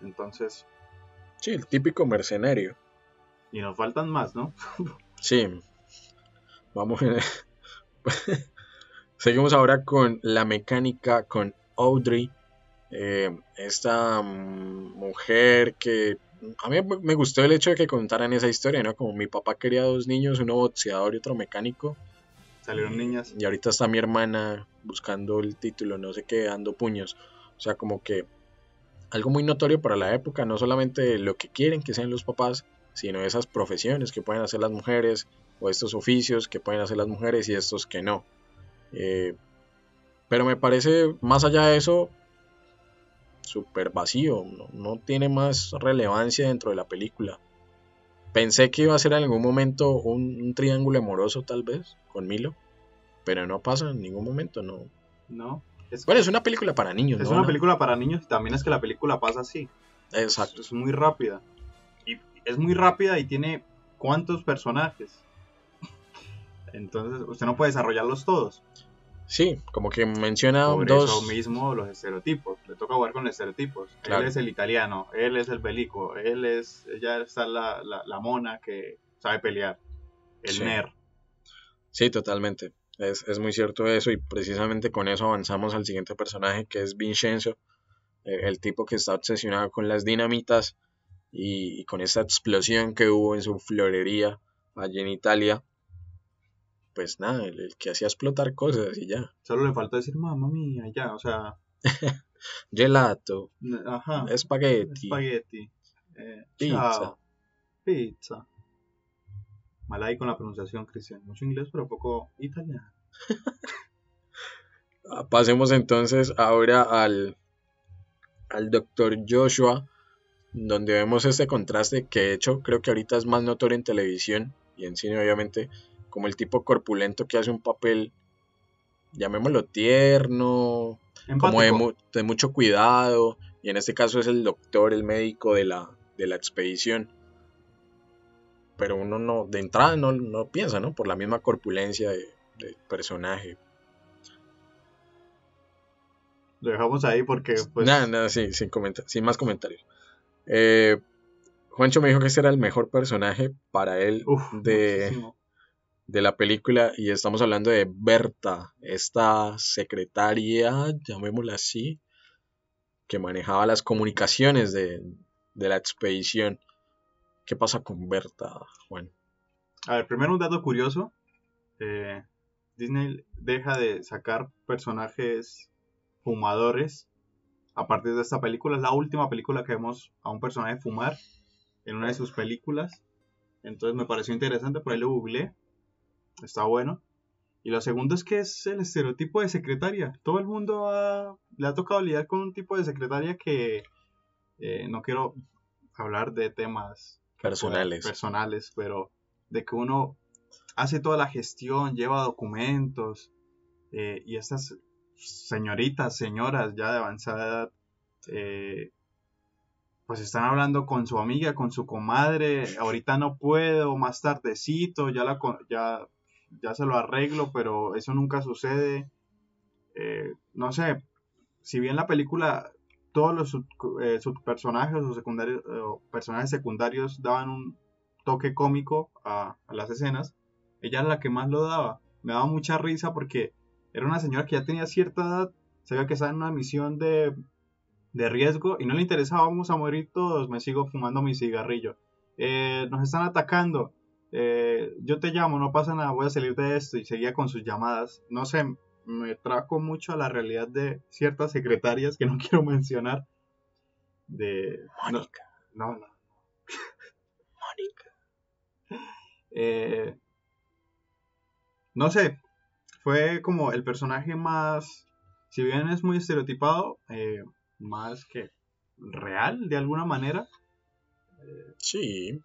Entonces,
Sí, el típico mercenario.
y nos faltan más, ¿no?
Sí. Vamos. en- Seguimos ahora con la mecánica, con Audrey. eh, esta mm, mujer que a mí me- me gustó el hecho de que contaran esa historia, ¿no? Como mi papá quería dos niños, uno boxeador y otro mecánico.
Salieron niñas.
Y ahorita está mi hermana buscando el título, no sé qué, dando puños. O sea, como que algo muy notorio para la época, no solamente lo que quieren que sean los papás, sino esas profesiones que pueden hacer las mujeres, o estos oficios que pueden hacer las mujeres y estos que no. Eh, pero me parece, más allá de eso, súper vacío, no, no tiene más relevancia dentro de la película. Pensé que iba a ser en algún momento un, un triángulo amoroso tal vez con Milo, pero no pasa en ningún momento, no.
¿No? Es,
Bueno, es una película para niños,
es
¿no?
una película para niños y también es que la película pasa así.
Exacto.
Es muy rápida. Es muy rápida y tiene cuántos personajes. Entonces, usted no puede desarrollarlos todos.
Sí, como que menciona
Por
dos.
eso mismo los estereotipos. Le toca jugar con estereotipos.
Claro.
Él es el italiano, él es el belico, él es. Ya está la, la, la mona que sabe pelear. El
Sí.
nerd.
Sí, totalmente. Es, es muy cierto eso y precisamente con eso avanzamos al siguiente personaje que es Vincenzo, eh, el tipo que está obsesionado con las dinamitas y, y con esa explosión que hubo en su florería allí en Italia. Pues nada, el, el que hacía explotar cosas y ya.
Solo le faltó decir mamá mía, ya, o sea.
Gelato,
Ajá.
espagueti,
Espagueti. eh,
Pizza.
chao, Pizza. Mal ahí con la pronunciación, Cristian. Mucho inglés, pero poco italiano.
Ah, Pasemos entonces ahora al, al doctor Joshua, donde vemos este contraste que de hecho creo que ahorita es más notorio en televisión y en cine obviamente, como el tipo corpulento que hace un papel, llamémoslo tierno, como de, mu- de mucho cuidado, y en este caso es el doctor, el médico de la, de la expedición. Pero uno no, de entrada no, no piensa, ¿no? Por la misma corpulencia de- del personaje.
Lo dejamos ahí porque, pues.
Nada, nada, sí, sin, comenta- sin más comentarios. Eh, Juancho me dijo que este era el mejor personaje para él
uf,
de, la película y estamos hablando de Berta, esta secretaria, llamémosla así, que manejaba las comunicaciones de, de la expedición. ¿Qué pasa con Berta, Juan?
A ver, primero un dato curioso. eh, Disney deja de sacar personajes fumadores a partir de esta película. Es la última película que vemos a un personaje fumar en una de sus películas. Entonces me pareció interesante, por ahí lo googleé. Está bueno. Y lo segundo es que es el estereotipo de secretaria. Todo el mundo ha- le ha tocado lidiar con un tipo de secretaria que eh, no quiero hablar de temas
Personales.
personales, pero de que uno hace toda la gestión, lleva documentos eh, y estas señoritas, señoras ya de avanzada edad, eh, pues están hablando con su amiga, con su comadre, ahorita no puedo, más tardecito, ya, la, ya, ya se lo arreglo, pero eso nunca sucede. Eh, no sé, si bien la película todos los sub- eh, subpersonajes o secundarios o personajes secundarios daban un toque cómico a, a las escenas, ella era la que más lo daba. Me daba mucha risa porque era una señora que ya tenía cierta edad, sabía que estaba en una misión de, de riesgo y no le interesaba, vamos a morir todos, me sigo fumando mi cigarrillo. Eh, nos están atacando, eh, yo te llamo, no pasa nada, voy a salir de esto y seguía con sus llamadas. No sé, me trajo mucho a la realidad de ciertas secretarias que no quiero mencionar. De. no-
Mónica.
No, no.
Mónica.
Eh, no sé, fue como el personaje más, si bien es muy estereotipado, eh, más que real de alguna manera.
Sí,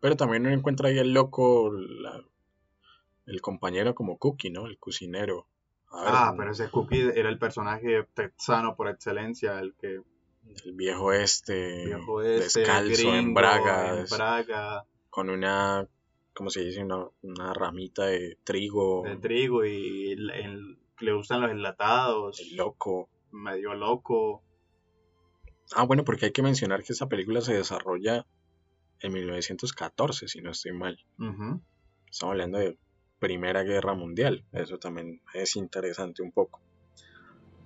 pero también uno encuentra ahí el loco, la- el compañero como Cookie, ¿no? El cocinero. Ver,
Ah, pero ese Cookie era el personaje texano por excelencia, el que
el viejo este,
viejo este,
descalzo en bragas,
en braga,
con una, ¿cómo se dice? Una, una ramita de trigo,
de trigo y el- el- le gustan los enlatados,
el loco.
medio loco.
Ah, bueno, porque hay que mencionar que esta película se desarrolla en 1914, si no estoy mal. Estamos hablando de Primera Guerra Mundial. Eso también es interesante un poco.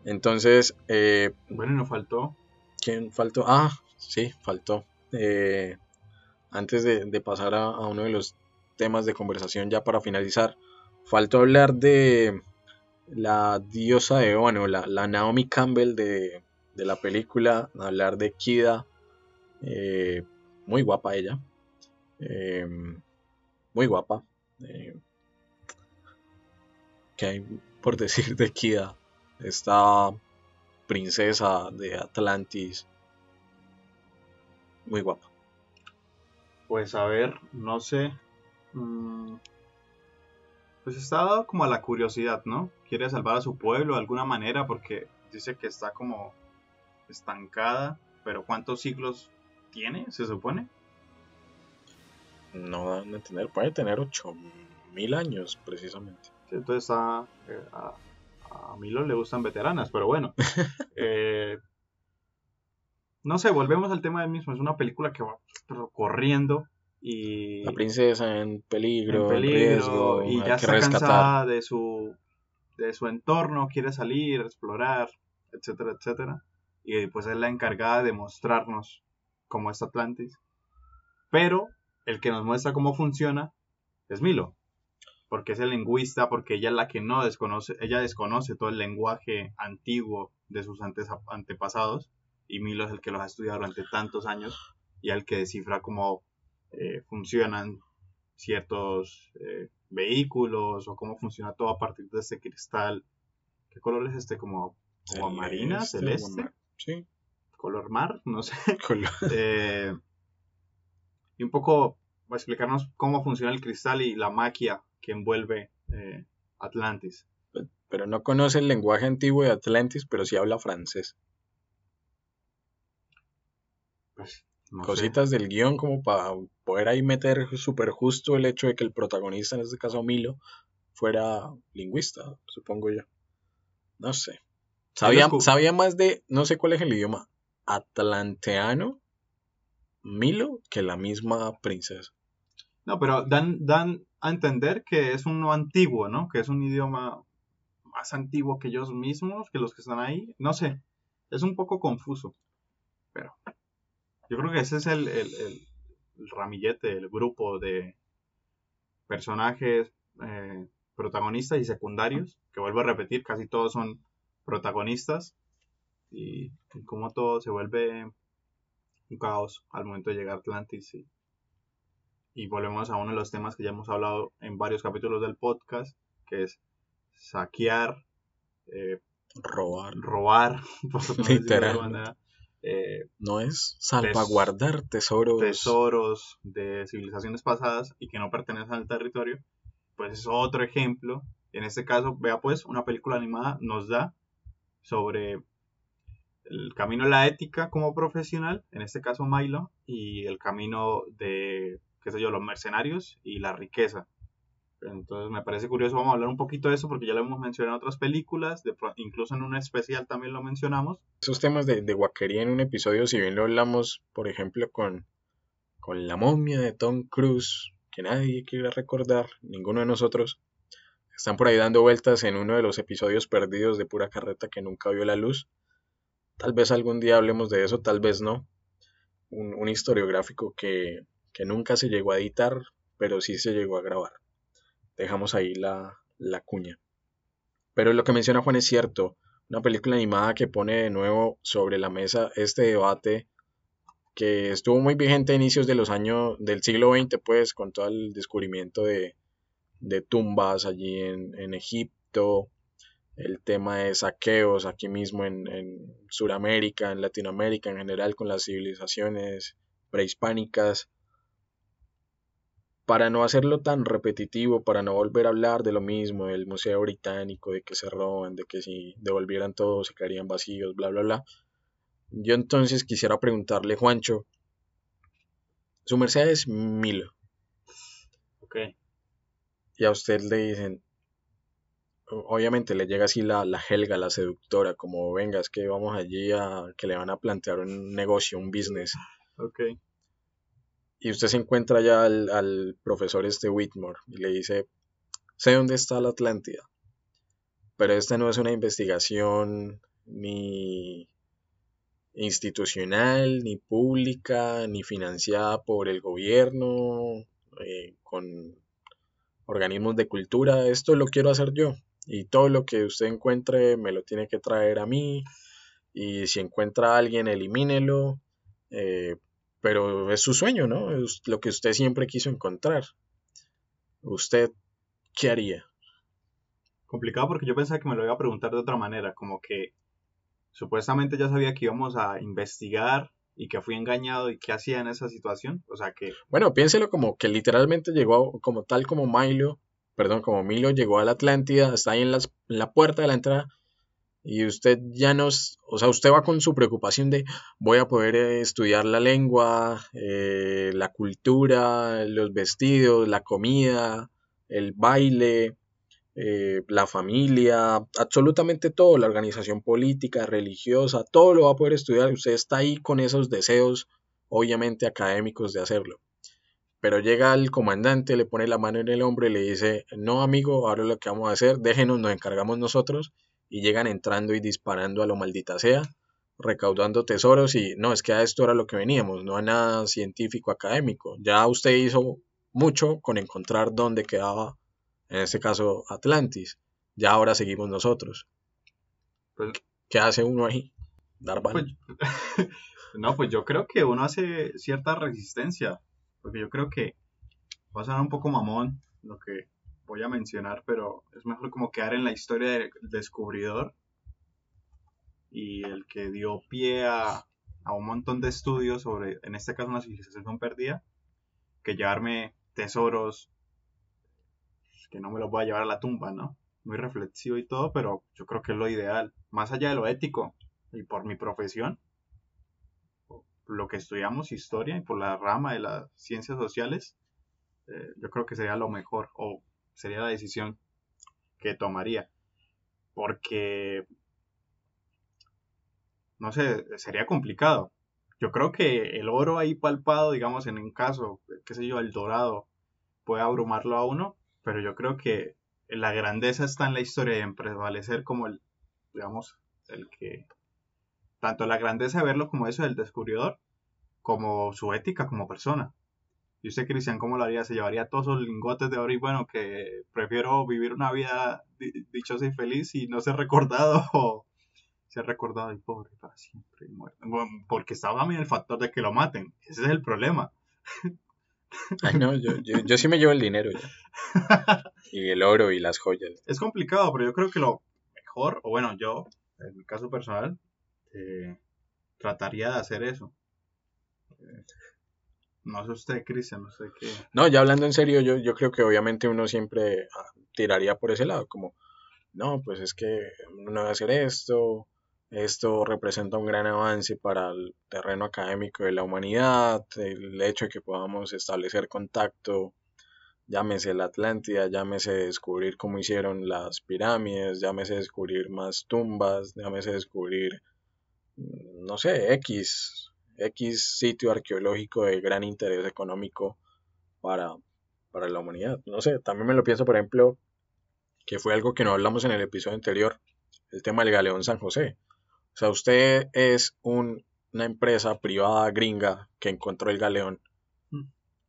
Entonces, eh,
Bueno, nos faltó
¿quién faltó? Ah, sí, faltó. Eh, antes de, de pasar a, a uno de los temas de conversación ya para finalizar, faltó hablar de la diosa de bueno, la, la Naomi Campbell de, de la película, hablar de Kida, eh, muy guapa ella, eh, muy guapa. eh, ¿Qué hay por decir de Kida? Esta princesa de Atlantis, muy guapa.
Pues a ver, no sé. Mm, Pues está dado como a la curiosidad, ¿no? Quiere salvar a su pueblo de alguna manera porque dice que está como estancada. Pero ¿cuántos siglos tiene, se supone?
No dan a entender, puede tener 8000 años precisamente.
Sí, Entonces a, eh, a, a Milo le gustan veteranas, pero bueno. eh, no sé, volvemos al tema del mismo. Es una película que va corriendo y
La princesa en peligro,
en
riesgo,
y ya
que
está
rescatar.
cansada de su, de su entorno, quiere salir, explorar, etcétera, etcétera. Y pues es la encargada de mostrarnos cómo es Atlantis. Pero el que nos muestra cómo funciona es Milo. Porque es el lingüista, porque ella es la que no desconoce, ella desconoce todo el lenguaje antiguo de sus antes- antepasados. Y Milo es el que los ha estudiado durante tantos años y el que descifra cómo eh, funcionan ciertos eh, vehículos o cómo funciona todo a partir de este cristal. ¿Qué color es este? Como, como marina, celeste,
guamar- Sí,
color mar, no sé.
color-
Eh, y un poco va a explicarnos cómo funciona el cristal y la magia que envuelve eh, Atlantis.
pero no conoce el lenguaje antiguo de Atlantis, pero sí habla francés.
Pues, no sé.
Cositas del guion como para poder ahí meter súper justo el hecho de que el protagonista, en este caso Milo, fuera lingüista, supongo yo. No sé. Sabía, sabía más de, no sé cuál es el idioma, atlanteano, Milo, que la misma princesa.
No, pero dan, dan a entender que es uno antiguo, ¿no? Que es un idioma más antiguo que ellos mismos, que los que están ahí. No sé, es un poco confuso. Pero yo creo que ese es el, el- el- el ramillete, el grupo de personajes eh, protagonistas y secundarios, que vuelvo a repetir, casi todos son protagonistas. Y, y cómo todo se vuelve un caos al momento de llegar a Atlantis y, y volvemos a uno de los temas que ya hemos hablado en varios capítulos del podcast, que es saquear, eh,
Robar.
robar, por decirlo de
Literal.
alguna manera, eh,
No es salvaguardar tesoros.
tesoros de civilizaciones pasadas y que no pertenecen al territorio, pues es otro ejemplo. En este caso, vea pues, una película animada nos da sobre el camino de la ética como profesional, en este caso Milo, y el camino de, qué sé yo, los mercenarios y la riqueza. Entonces me parece curioso, vamos a hablar un poquito de eso porque ya lo hemos mencionado en otras películas, incluso en un especial también lo mencionamos.
Esos temas de, de guaquería en un episodio, si bien lo hablamos, por ejemplo, con, con la momia de Tom Cruise, que nadie quiere recordar, ninguno de nosotros, están por ahí dando vueltas en uno de los episodios perdidos de pura carreta que nunca vio la luz. Tal vez algún día hablemos de eso, tal vez no. Un, un historiográfico que, que nunca se llegó a editar, pero sí se llegó a grabar. Dejamos ahí la, la cuña. Pero lo que menciona Juan es cierto. Una película animada que pone de nuevo sobre la mesa este debate que estuvo muy vigente a inicios de los años del siglo XX, pues, con todo el descubrimiento de, de tumbas allí en, en Egipto, el tema de saqueos aquí mismo en, en Sudamérica, en Latinoamérica en general, con las civilizaciones prehispánicas. Para no hacerlo tan repetitivo, para no volver a hablar de lo mismo, del Museo Británico, de que se roban, de que si devolvieran todo se quedarían vacíos, bla, bla, bla. Yo entonces quisiera preguntarle, Juancho, su merced es Milo,
Ok.
y a usted le dicen, obviamente le llega así la, la Helga, la seductora, como venga, es que vamos allí a que le van a plantear un negocio, un business,
Ok.
Y usted se encuentra ya al, profesor este Whitmore y le dice, sé dónde está la Atlántida, pero esta no es una investigación ni institucional, ni pública, ni financiada por el gobierno, eh, con organismos de cultura, esto lo quiero hacer yo. Y todo lo que usted encuentre me lo tiene que traer a mí. Y si encuentra a alguien, elimínelo. Eh, pero es su sueño, ¿no? Es lo que usted siempre quiso encontrar. ¿Usted qué haría?
complicado porque yo pensaba que me lo iba a preguntar de otra manera, como que supuestamente ya sabía que íbamos a investigar y que fui engañado y qué hacía en esa situación, o sea que
Bueno, piénselo como que literalmente llegó, como tal como Milo, perdón, como Milo llegó a la Atlántida, está ahí en, las- en la puerta de la entrada. Y usted ya nos, o sea, usted va con su preocupación de voy a poder eh, estudiar la lengua, eh, la cultura, los vestidos, la comida, el baile, eh, la familia, absolutamente todo, la organización política, religiosa, todo lo va a poder estudiar. Usted está ahí con esos deseos, obviamente académicos, de hacerlo. Pero llega el comandante, le pone la mano en el hombro y le dice, no amigo, ahora lo que vamos a hacer, déjenos, nos encargamos nosotros y llegan entrando y disparando a lo maldita sea, recaudando tesoros y no, es que a esto era lo que veníamos, no a nada científico académico. Ya usted hizo mucho con encontrar dónde quedaba, en este caso, Atlantis. Ya ahora seguimos nosotros.
Pues-
¿Qué hace uno ahí? Dar.
Pues, no, pues yo creo que uno hace cierta resistencia, porque yo creo que va a sonar un poco mamón lo que voy a mencionar, pero es mejor como quedar en la historia del descubridor y el que dio pie a, a un montón de estudios sobre, en este caso, una civilización perdida, que llevarme tesoros que no me los voy a llevar a la tumba, ¿no? Muy reflexivo y todo, pero yo creo que es lo ideal, más allá de lo ético y por mi profesión, lo que estudiamos historia y por la rama de las ciencias sociales, eh, yo creo que sería lo mejor o sería la decisión que tomaría. Porque, no sé, sería complicado. Yo creo que el oro ahí palpado, digamos, en un caso, qué sé yo, el dorado, puede abrumarlo a uno, pero yo creo que la grandeza está en la historia y en prevalecer como el, digamos, el que, tanto la grandeza de verlo como eso del descubridor, como su ética como persona. Y usted, Cristian, ¿cómo lo haría? ¿Se llevaría todos esos lingotes de oro y bueno, que prefiero vivir una vida di- dichosa y feliz y no ser recordado o ser recordado y pobre para siempre y muerto? Bueno, porque estaba también el factor de que lo maten. Ese es el problema.
Ay, no, yo, yo, yo sí me llevo el dinero ya. Y el oro y las joyas.
Es complicado, pero yo creo que lo mejor, o bueno, yo, en mi caso personal, eh, trataría de hacer eso. No sé usted, Cristian, no sé qué.
No, ya hablando en serio, yo, yo creo que obviamente uno siempre ah, tiraría por ese lado, como, no, pues es que uno debe hacer esto, esto representa un gran avance para el terreno académico de la humanidad, el hecho de que podamos establecer contacto, llámese la Atlántida, llámese descubrir cómo hicieron las pirámides, llámese descubrir más tumbas, llámese descubrir, mm, no sé, X, X sitio arqueológico de gran interés económico para, para la humanidad. No sé, también me lo pienso, por ejemplo, que fue algo que no hablamos en el episodio anterior, el tema del Galeón San José. O sea, usted es un- una empresa privada gringa que encontró el galeón.
Mm.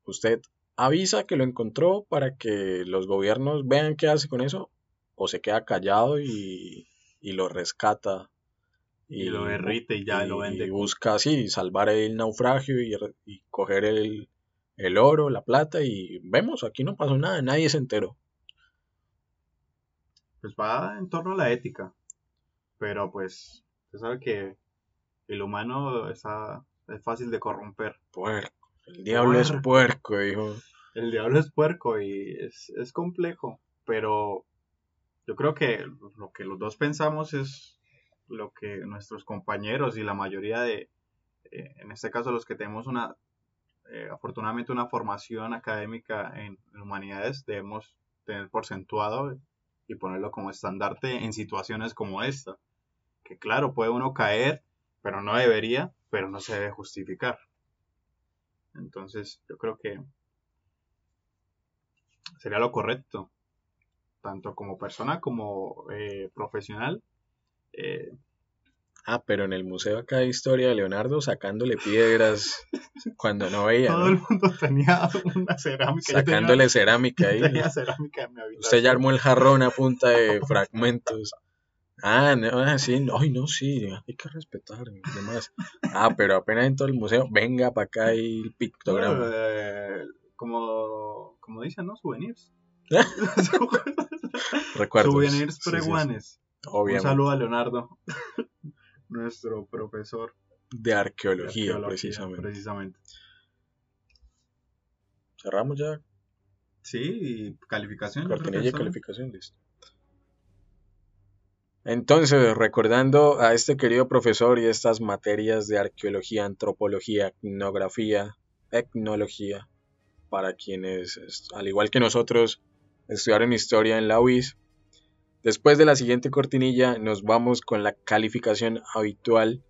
Usted avisa que lo encontró para que los gobiernos vean qué hace con eso, o se queda callado y, y lo rescata.
Y lo derrite y ya lo vende.
Y busca así, salvar el naufragio y, coger el, el oro, la plata y vemos, aquí no pasó nada, nadie se enteró.
Pues va en torno a la ética. Pero pues, usted sabe que el humano está, es fácil de corromper.
Puerco. El diablo es
Puerco.
dijo.
El diablo es puerco y es, es complejo, pero yo creo que lo que los dos pensamos es lo que nuestros compañeros y la mayoría de, eh, en este caso los que tenemos una, eh, afortunadamente una formación académica en, humanidades, debemos tener porcentuado y ponerlo como estandarte en situaciones como esta. Que claro, puede uno caer, pero no debería, pero no se debe justificar. Entonces, yo creo que sería lo correcto, tanto como persona como eh, profesional. Eh,
Ah, pero en el museo acá de historia de Leonardo sacándole piedras cuando no veía,
todo
¿no?
el mundo tenía una cerámica. tenía-
Sacándole cerámica ahí.
tenía cerámica en mi habitación.
Usted ya armó el jarrón a punta de fragmentos. Ah, no, ah, sí, no, ay, no, sí, hay que respetar y demás. Ah, pero apenas en todo el museo, venga para acá y el pictograma.
Eh, como, como dicen, ¿no? Souvenirs.
Recuerdos.
Souvenirs
Sí,
preguanes. Un
Obviamente.
saludo a Leonardo, nuestro profesor
De
de
arqueología, precisamente.
precisamente.
Cerramos ya.
Sí, calificación.
Cortinilla y calificación, listo. Entonces, recordando a este querido profesor y estas materias de arqueología, antropología, etnografía, etnología, para quienes, es- al igual que nosotros, estudiaron historia en la UIS, después de la siguiente cortinilla nos vamos con la calificación habitual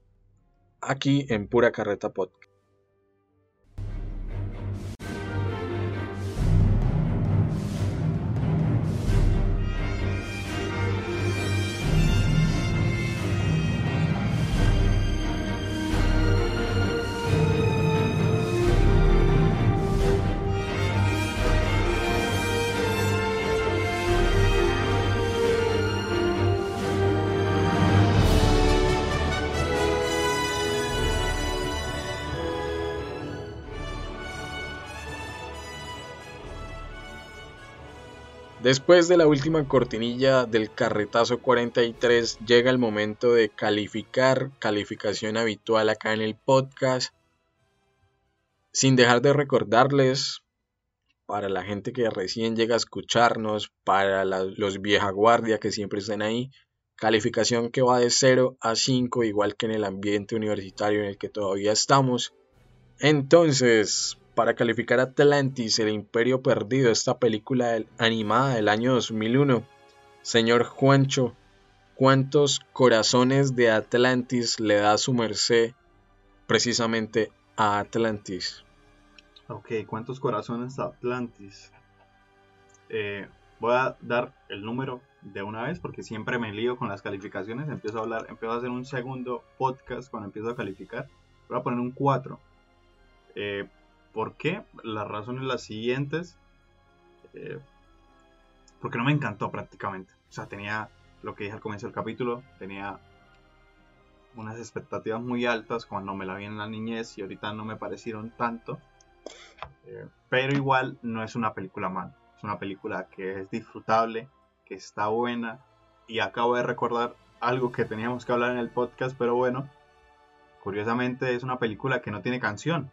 aquí en Pura Carreta Podcast. Después de la última cortinilla del carretazo 43, llega el momento de calificar, calificación habitual acá en el podcast. Sin dejar de recordarles, para la gente que recién llega a escucharnos, para los vieja guardia que siempre están ahí, calificación que va de 0 a 5, igual que en el ambiente universitario en el que todavía estamos. Entonces, para calificar Atlantis, el Imperio Perdido, esta película animada del año 2001, señor Juancho, ¿cuántos corazones de Atlantis le da su merced precisamente a Atlantis?
Ok, ¿cuántos corazones a Atlantis? Eh, voy a dar el número de una vez porque siempre me lío con las calificaciones. Empiezo a hablar, empiezo a hacer un segundo podcast cuando empiezo a calificar. Voy a poner un 4. Eh, ¿Por qué? Las razones las siguientes. Eh, porque no me encantó prácticamente. O sea, tenía lo que dije al comienzo del capítulo, tenía unas expectativas muy altas cuando me la vi en la niñez y ahorita no me parecieron tanto. Eh, pero igual no es una película mala. Es una película que es disfrutable, que está buena. Y acabo de recordar algo que teníamos que hablar en el podcast, pero bueno. Curiosamente es una película que no tiene canción.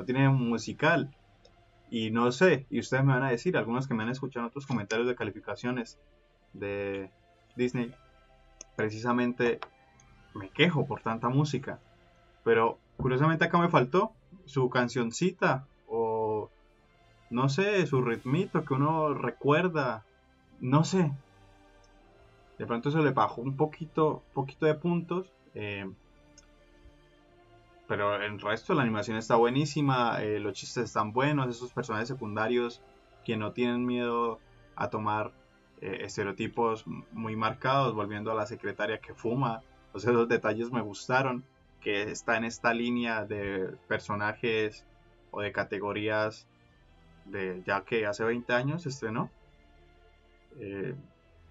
No tiene musical. Y no sé, y ustedes me van a decir, algunos que me han escuchado en otros comentarios de calificaciones de Disney, precisamente me quejo por tanta música. Pero curiosamente acá me faltó su cancioncita o no sé, su ritmito que uno recuerda, no sé. De pronto eso le bajó un poquito, poquito de puntos. eh, pero el resto la animación está buenísima, eh, los chistes están buenos, esos personajes secundarios que no tienen miedo a tomar eh, estereotipos muy marcados, volviendo a la secretaria que fuma. O sea, esos detalles me gustaron, que está en esta línea de personajes o de categorías de ya que hace 20 años estrenó. Eh,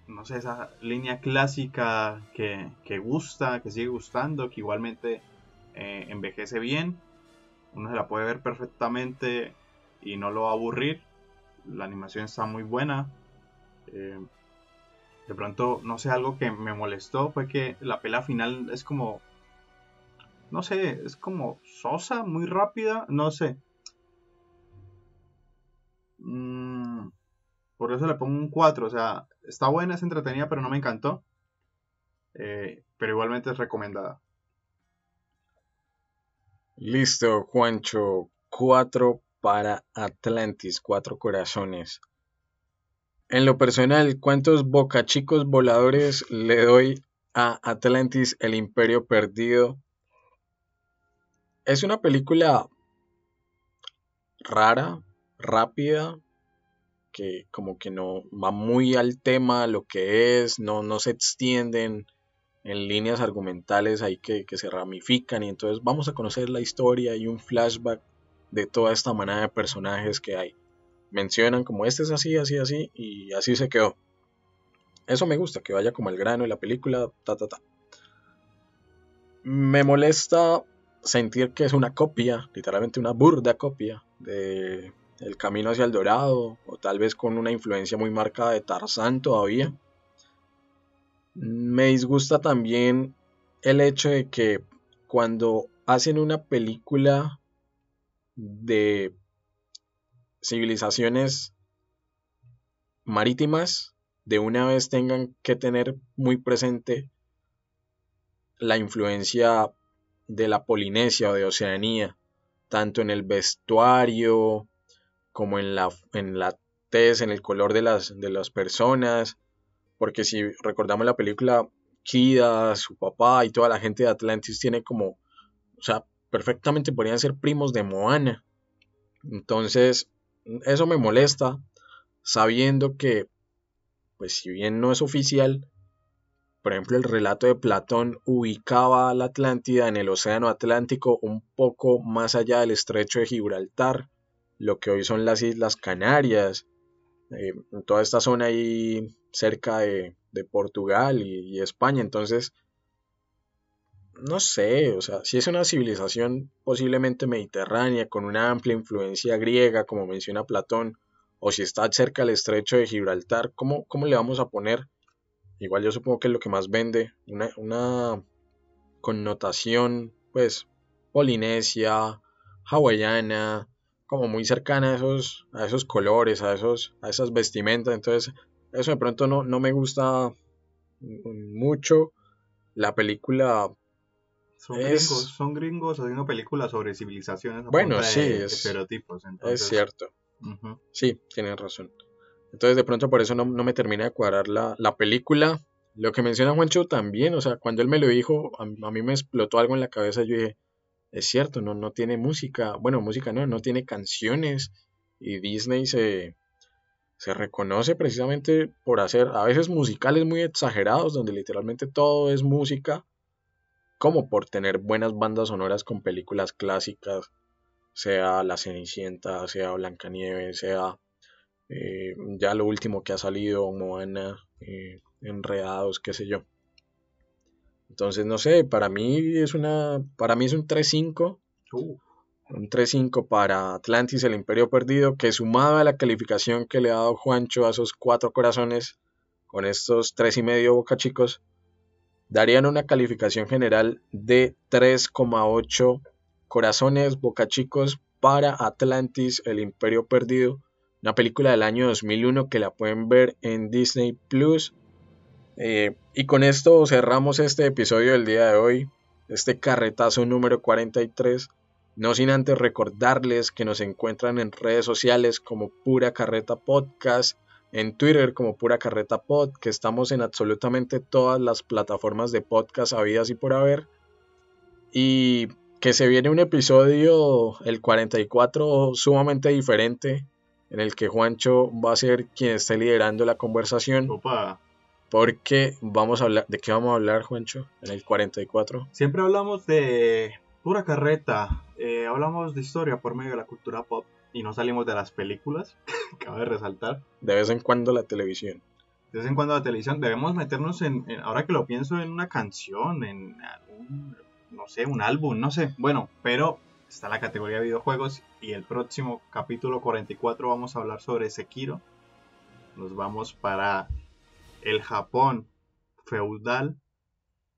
no sé, esa línea clásica que, que gusta, que sigue gustando, que igualmente eh, envejece bien. Uno se la puede ver perfectamente y no lo va a aburrir. La animación está muy buena. Eh, de pronto, no sé, algo que me molestó fue que la pelea final es como. No sé, es como sosa, muy rápida, no sé. Mm, por eso le pongo un 4. O sea, está buena, es entretenida, pero no me encantó. Eh, pero igualmente es recomendada.
Listo, Juancho. 4 para Atlantis, 4 corazones. En lo personal, ¿cuántos bocachicos voladores le doy a Atlantis, el Imperio Perdido? Es una película rara, rápida, que como que no va muy al tema, lo que es, no, no se extienden en líneas argumentales ahí que, que se ramifican y entonces vamos a conocer la historia y un flashback de toda esta manada de personajes que hay. Mencionan como este es así, así, así y así se quedó. Eso me gusta, que vaya como el grano de la película, ta, ta, ta. Me molesta sentir que es una copia, literalmente una burda copia de El Camino hacia el Dorado, o tal vez con una influencia muy marcada de Tarzán todavía. Me disgusta también el hecho de que cuando hacen una película de civilizaciones marítimas, de una vez tengan que tener muy presente la influencia de la Polinesia o de Oceanía, tanto en el vestuario como en la, en la tez, en el color de las, de las personas, porque si recordamos la película, Kida, su papá y toda la gente de Atlantis tiene como, o sea, perfectamente podrían ser primos de Moana. Entonces, eso me molesta, sabiendo que, pues si bien no es oficial, por ejemplo, el relato de Platón ubicaba a la Atlántida en el Océano Atlántico un poco más allá del estrecho de Gibraltar, lo que hoy son las Islas Canarias, eh, en toda esta zona ahí cerca de, Portugal y, y, España. Entonces, no sé, o sea, si es una civilización posiblemente mediterránea con una amplia influencia griega, como menciona Platón, o si está cerca del estrecho de Gibraltar, ¿cómo, cómo le vamos a poner? Igual yo supongo que es lo que más vende, una, una connotación, pues, polinesia, hawaiana, como muy cercana a esos, a esos colores, a, esos, a esas vestimentas. Entonces, eso de pronto no, no me gusta mucho. La película
son gringos, son gringos haciendo películas sobre civilizaciones.
bueno, sí,
es, estereotipos.
Es cierto. Sí, tienes razón. Entonces de pronto por eso no, me termina de cuadrar la, película. Lo que menciona Juancho también, o sea, cuando él me lo dijo, a, mí me explotó algo en la cabeza. Yo dije, es cierto, no, no tiene música. Bueno, música no, no tiene canciones. Y Disney se, se reconoce precisamente por hacer a veces musicales muy exagerados, donde literalmente todo es música, como por tener buenas bandas sonoras con películas clásicas, sea La Cenicienta, sea Blancanieves, sea eh, ya lo último que ha salido, Moana, eh, Enredados, qué sé yo. Entonces, no sé, para mí es una, para mí es un 3-5. Uh. Un 3-5 para Atlantis, el Imperio Perdido, que sumado a la calificación que le ha dado Juancho a esos cuatro corazones, con estos tres y medio boca chicos, darían una calificación general de 3,8 corazones boca chicos para Atlantis, el Imperio Perdido, una película del año 2001 que la pueden ver en Disney Plus. Eh, y con esto cerramos este episodio del día de hoy, este carretazo número 43. No sin antes recordarles que nos encuentran en redes sociales como Pura Carreta Podcast, en Twitter como Pura Carreta Pod, que estamos en absolutamente todas las plataformas de podcast habidas y por haber. Y que se viene un episodio, el 44, sumamente diferente en el que Juancho va a ser quien esté liderando la conversación.
Opa.
Porque vamos a hablar, ¿de qué vamos a hablar, Juancho, en el 44?
Siempre hablamos de pura carreta, eh, hablamos de historia por medio de la cultura pop y no salimos de las películas, cabe resaltar.
De vez en cuando la televisión.
De vez en cuando la televisión, debemos meternos en, ahora que lo pienso, en una canción, en un, no sé, un álbum, no sé, bueno, pero está la categoría de videojuegos y el próximo capítulo 44 vamos a hablar sobre Sekiro. Nos vamos para el Japón feudal.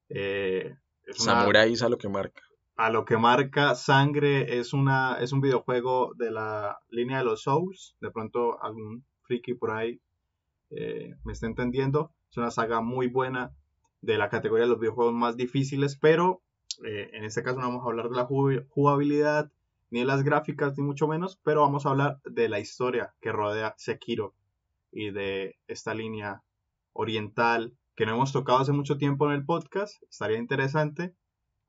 Eh, Samuráis a lo que marca.
A lo que marca sangre es, una, es un videojuego de la línea de los Souls. De pronto algún friki por ahí eh, me está entendiendo. Es una saga muy buena de la categoría de los videojuegos más difíciles, pero eh, en este caso no vamos a hablar de la jugabilidad, ni de las gráficas, ni mucho menos, pero vamos a hablar de la historia que rodea Sekiro y de esta línea oriental que no hemos tocado hace mucho tiempo en el podcast. Estaría interesante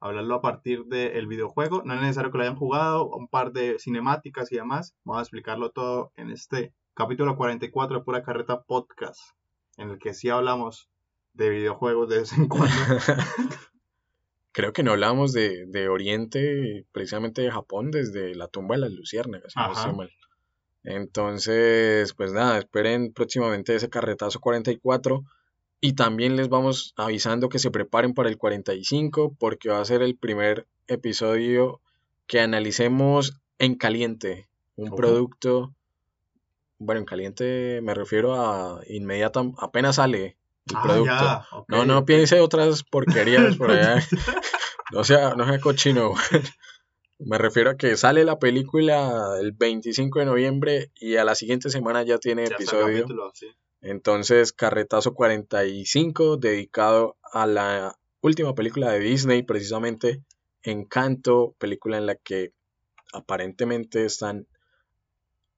hablarlo a partir del videojuego. No es necesario que lo hayan jugado, un par de cinemáticas y demás. Vamos a explicarlo todo en este capítulo 44 de Pura Carreta Podcast, en el que sí hablamos de videojuegos de vez en cuando.
creo que no hablamos de, de, Oriente, precisamente de Japón, desde la tumba de las luciérnagas, si no estoy mal. Entonces, pues nada, esperen próximamente ese carretazo 44. Y también les vamos avisando que se preparen para el 45, porque va a ser el primer episodio que analicemos en caliente. Un producto. Bueno, en caliente me refiero a inmediata, apenas sale el ah, producto. No, no piense otras porquerías por allá. no sea, no sea cochino. Me refiero a que sale la película el 25 de noviembre y a la siguiente semana ya tiene episodio. Entonces, Carretazo 45, dedicado a la última película de Disney, precisamente Encanto, película en la que aparentemente están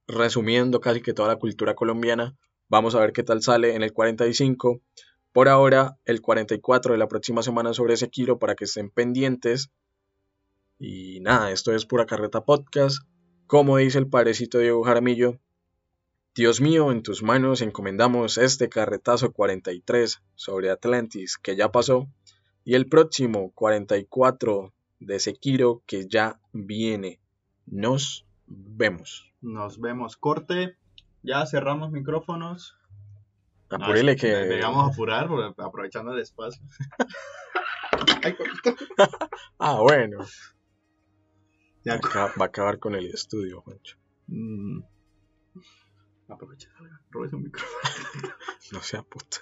resumiendo casi que toda la cultura colombiana. Vamos a ver qué tal sale en el 45. Por ahora, el 44 de la próxima semana sobre ese kilo para que estén pendientes. Y nada, esto es Pura Carreta Podcast. Como dice el parecito Diego Jaramillo, Dios mío, en tus manos encomendamos este carretazo 43 sobre Atlantis que ya pasó y el próximo 44 de Sekiro que ya viene. Nos vemos.
Nos vemos. Corte. Ya cerramos micrófonos.
Apúrele
No,
que...
Debíamos apurar porque- aprovechando el espacio. Ay.
Ah, bueno.
Ya,
va a acabar con el estudio, Juancho.
Mm. Aprovecha, salga, robes un micrófono.
No sea puta.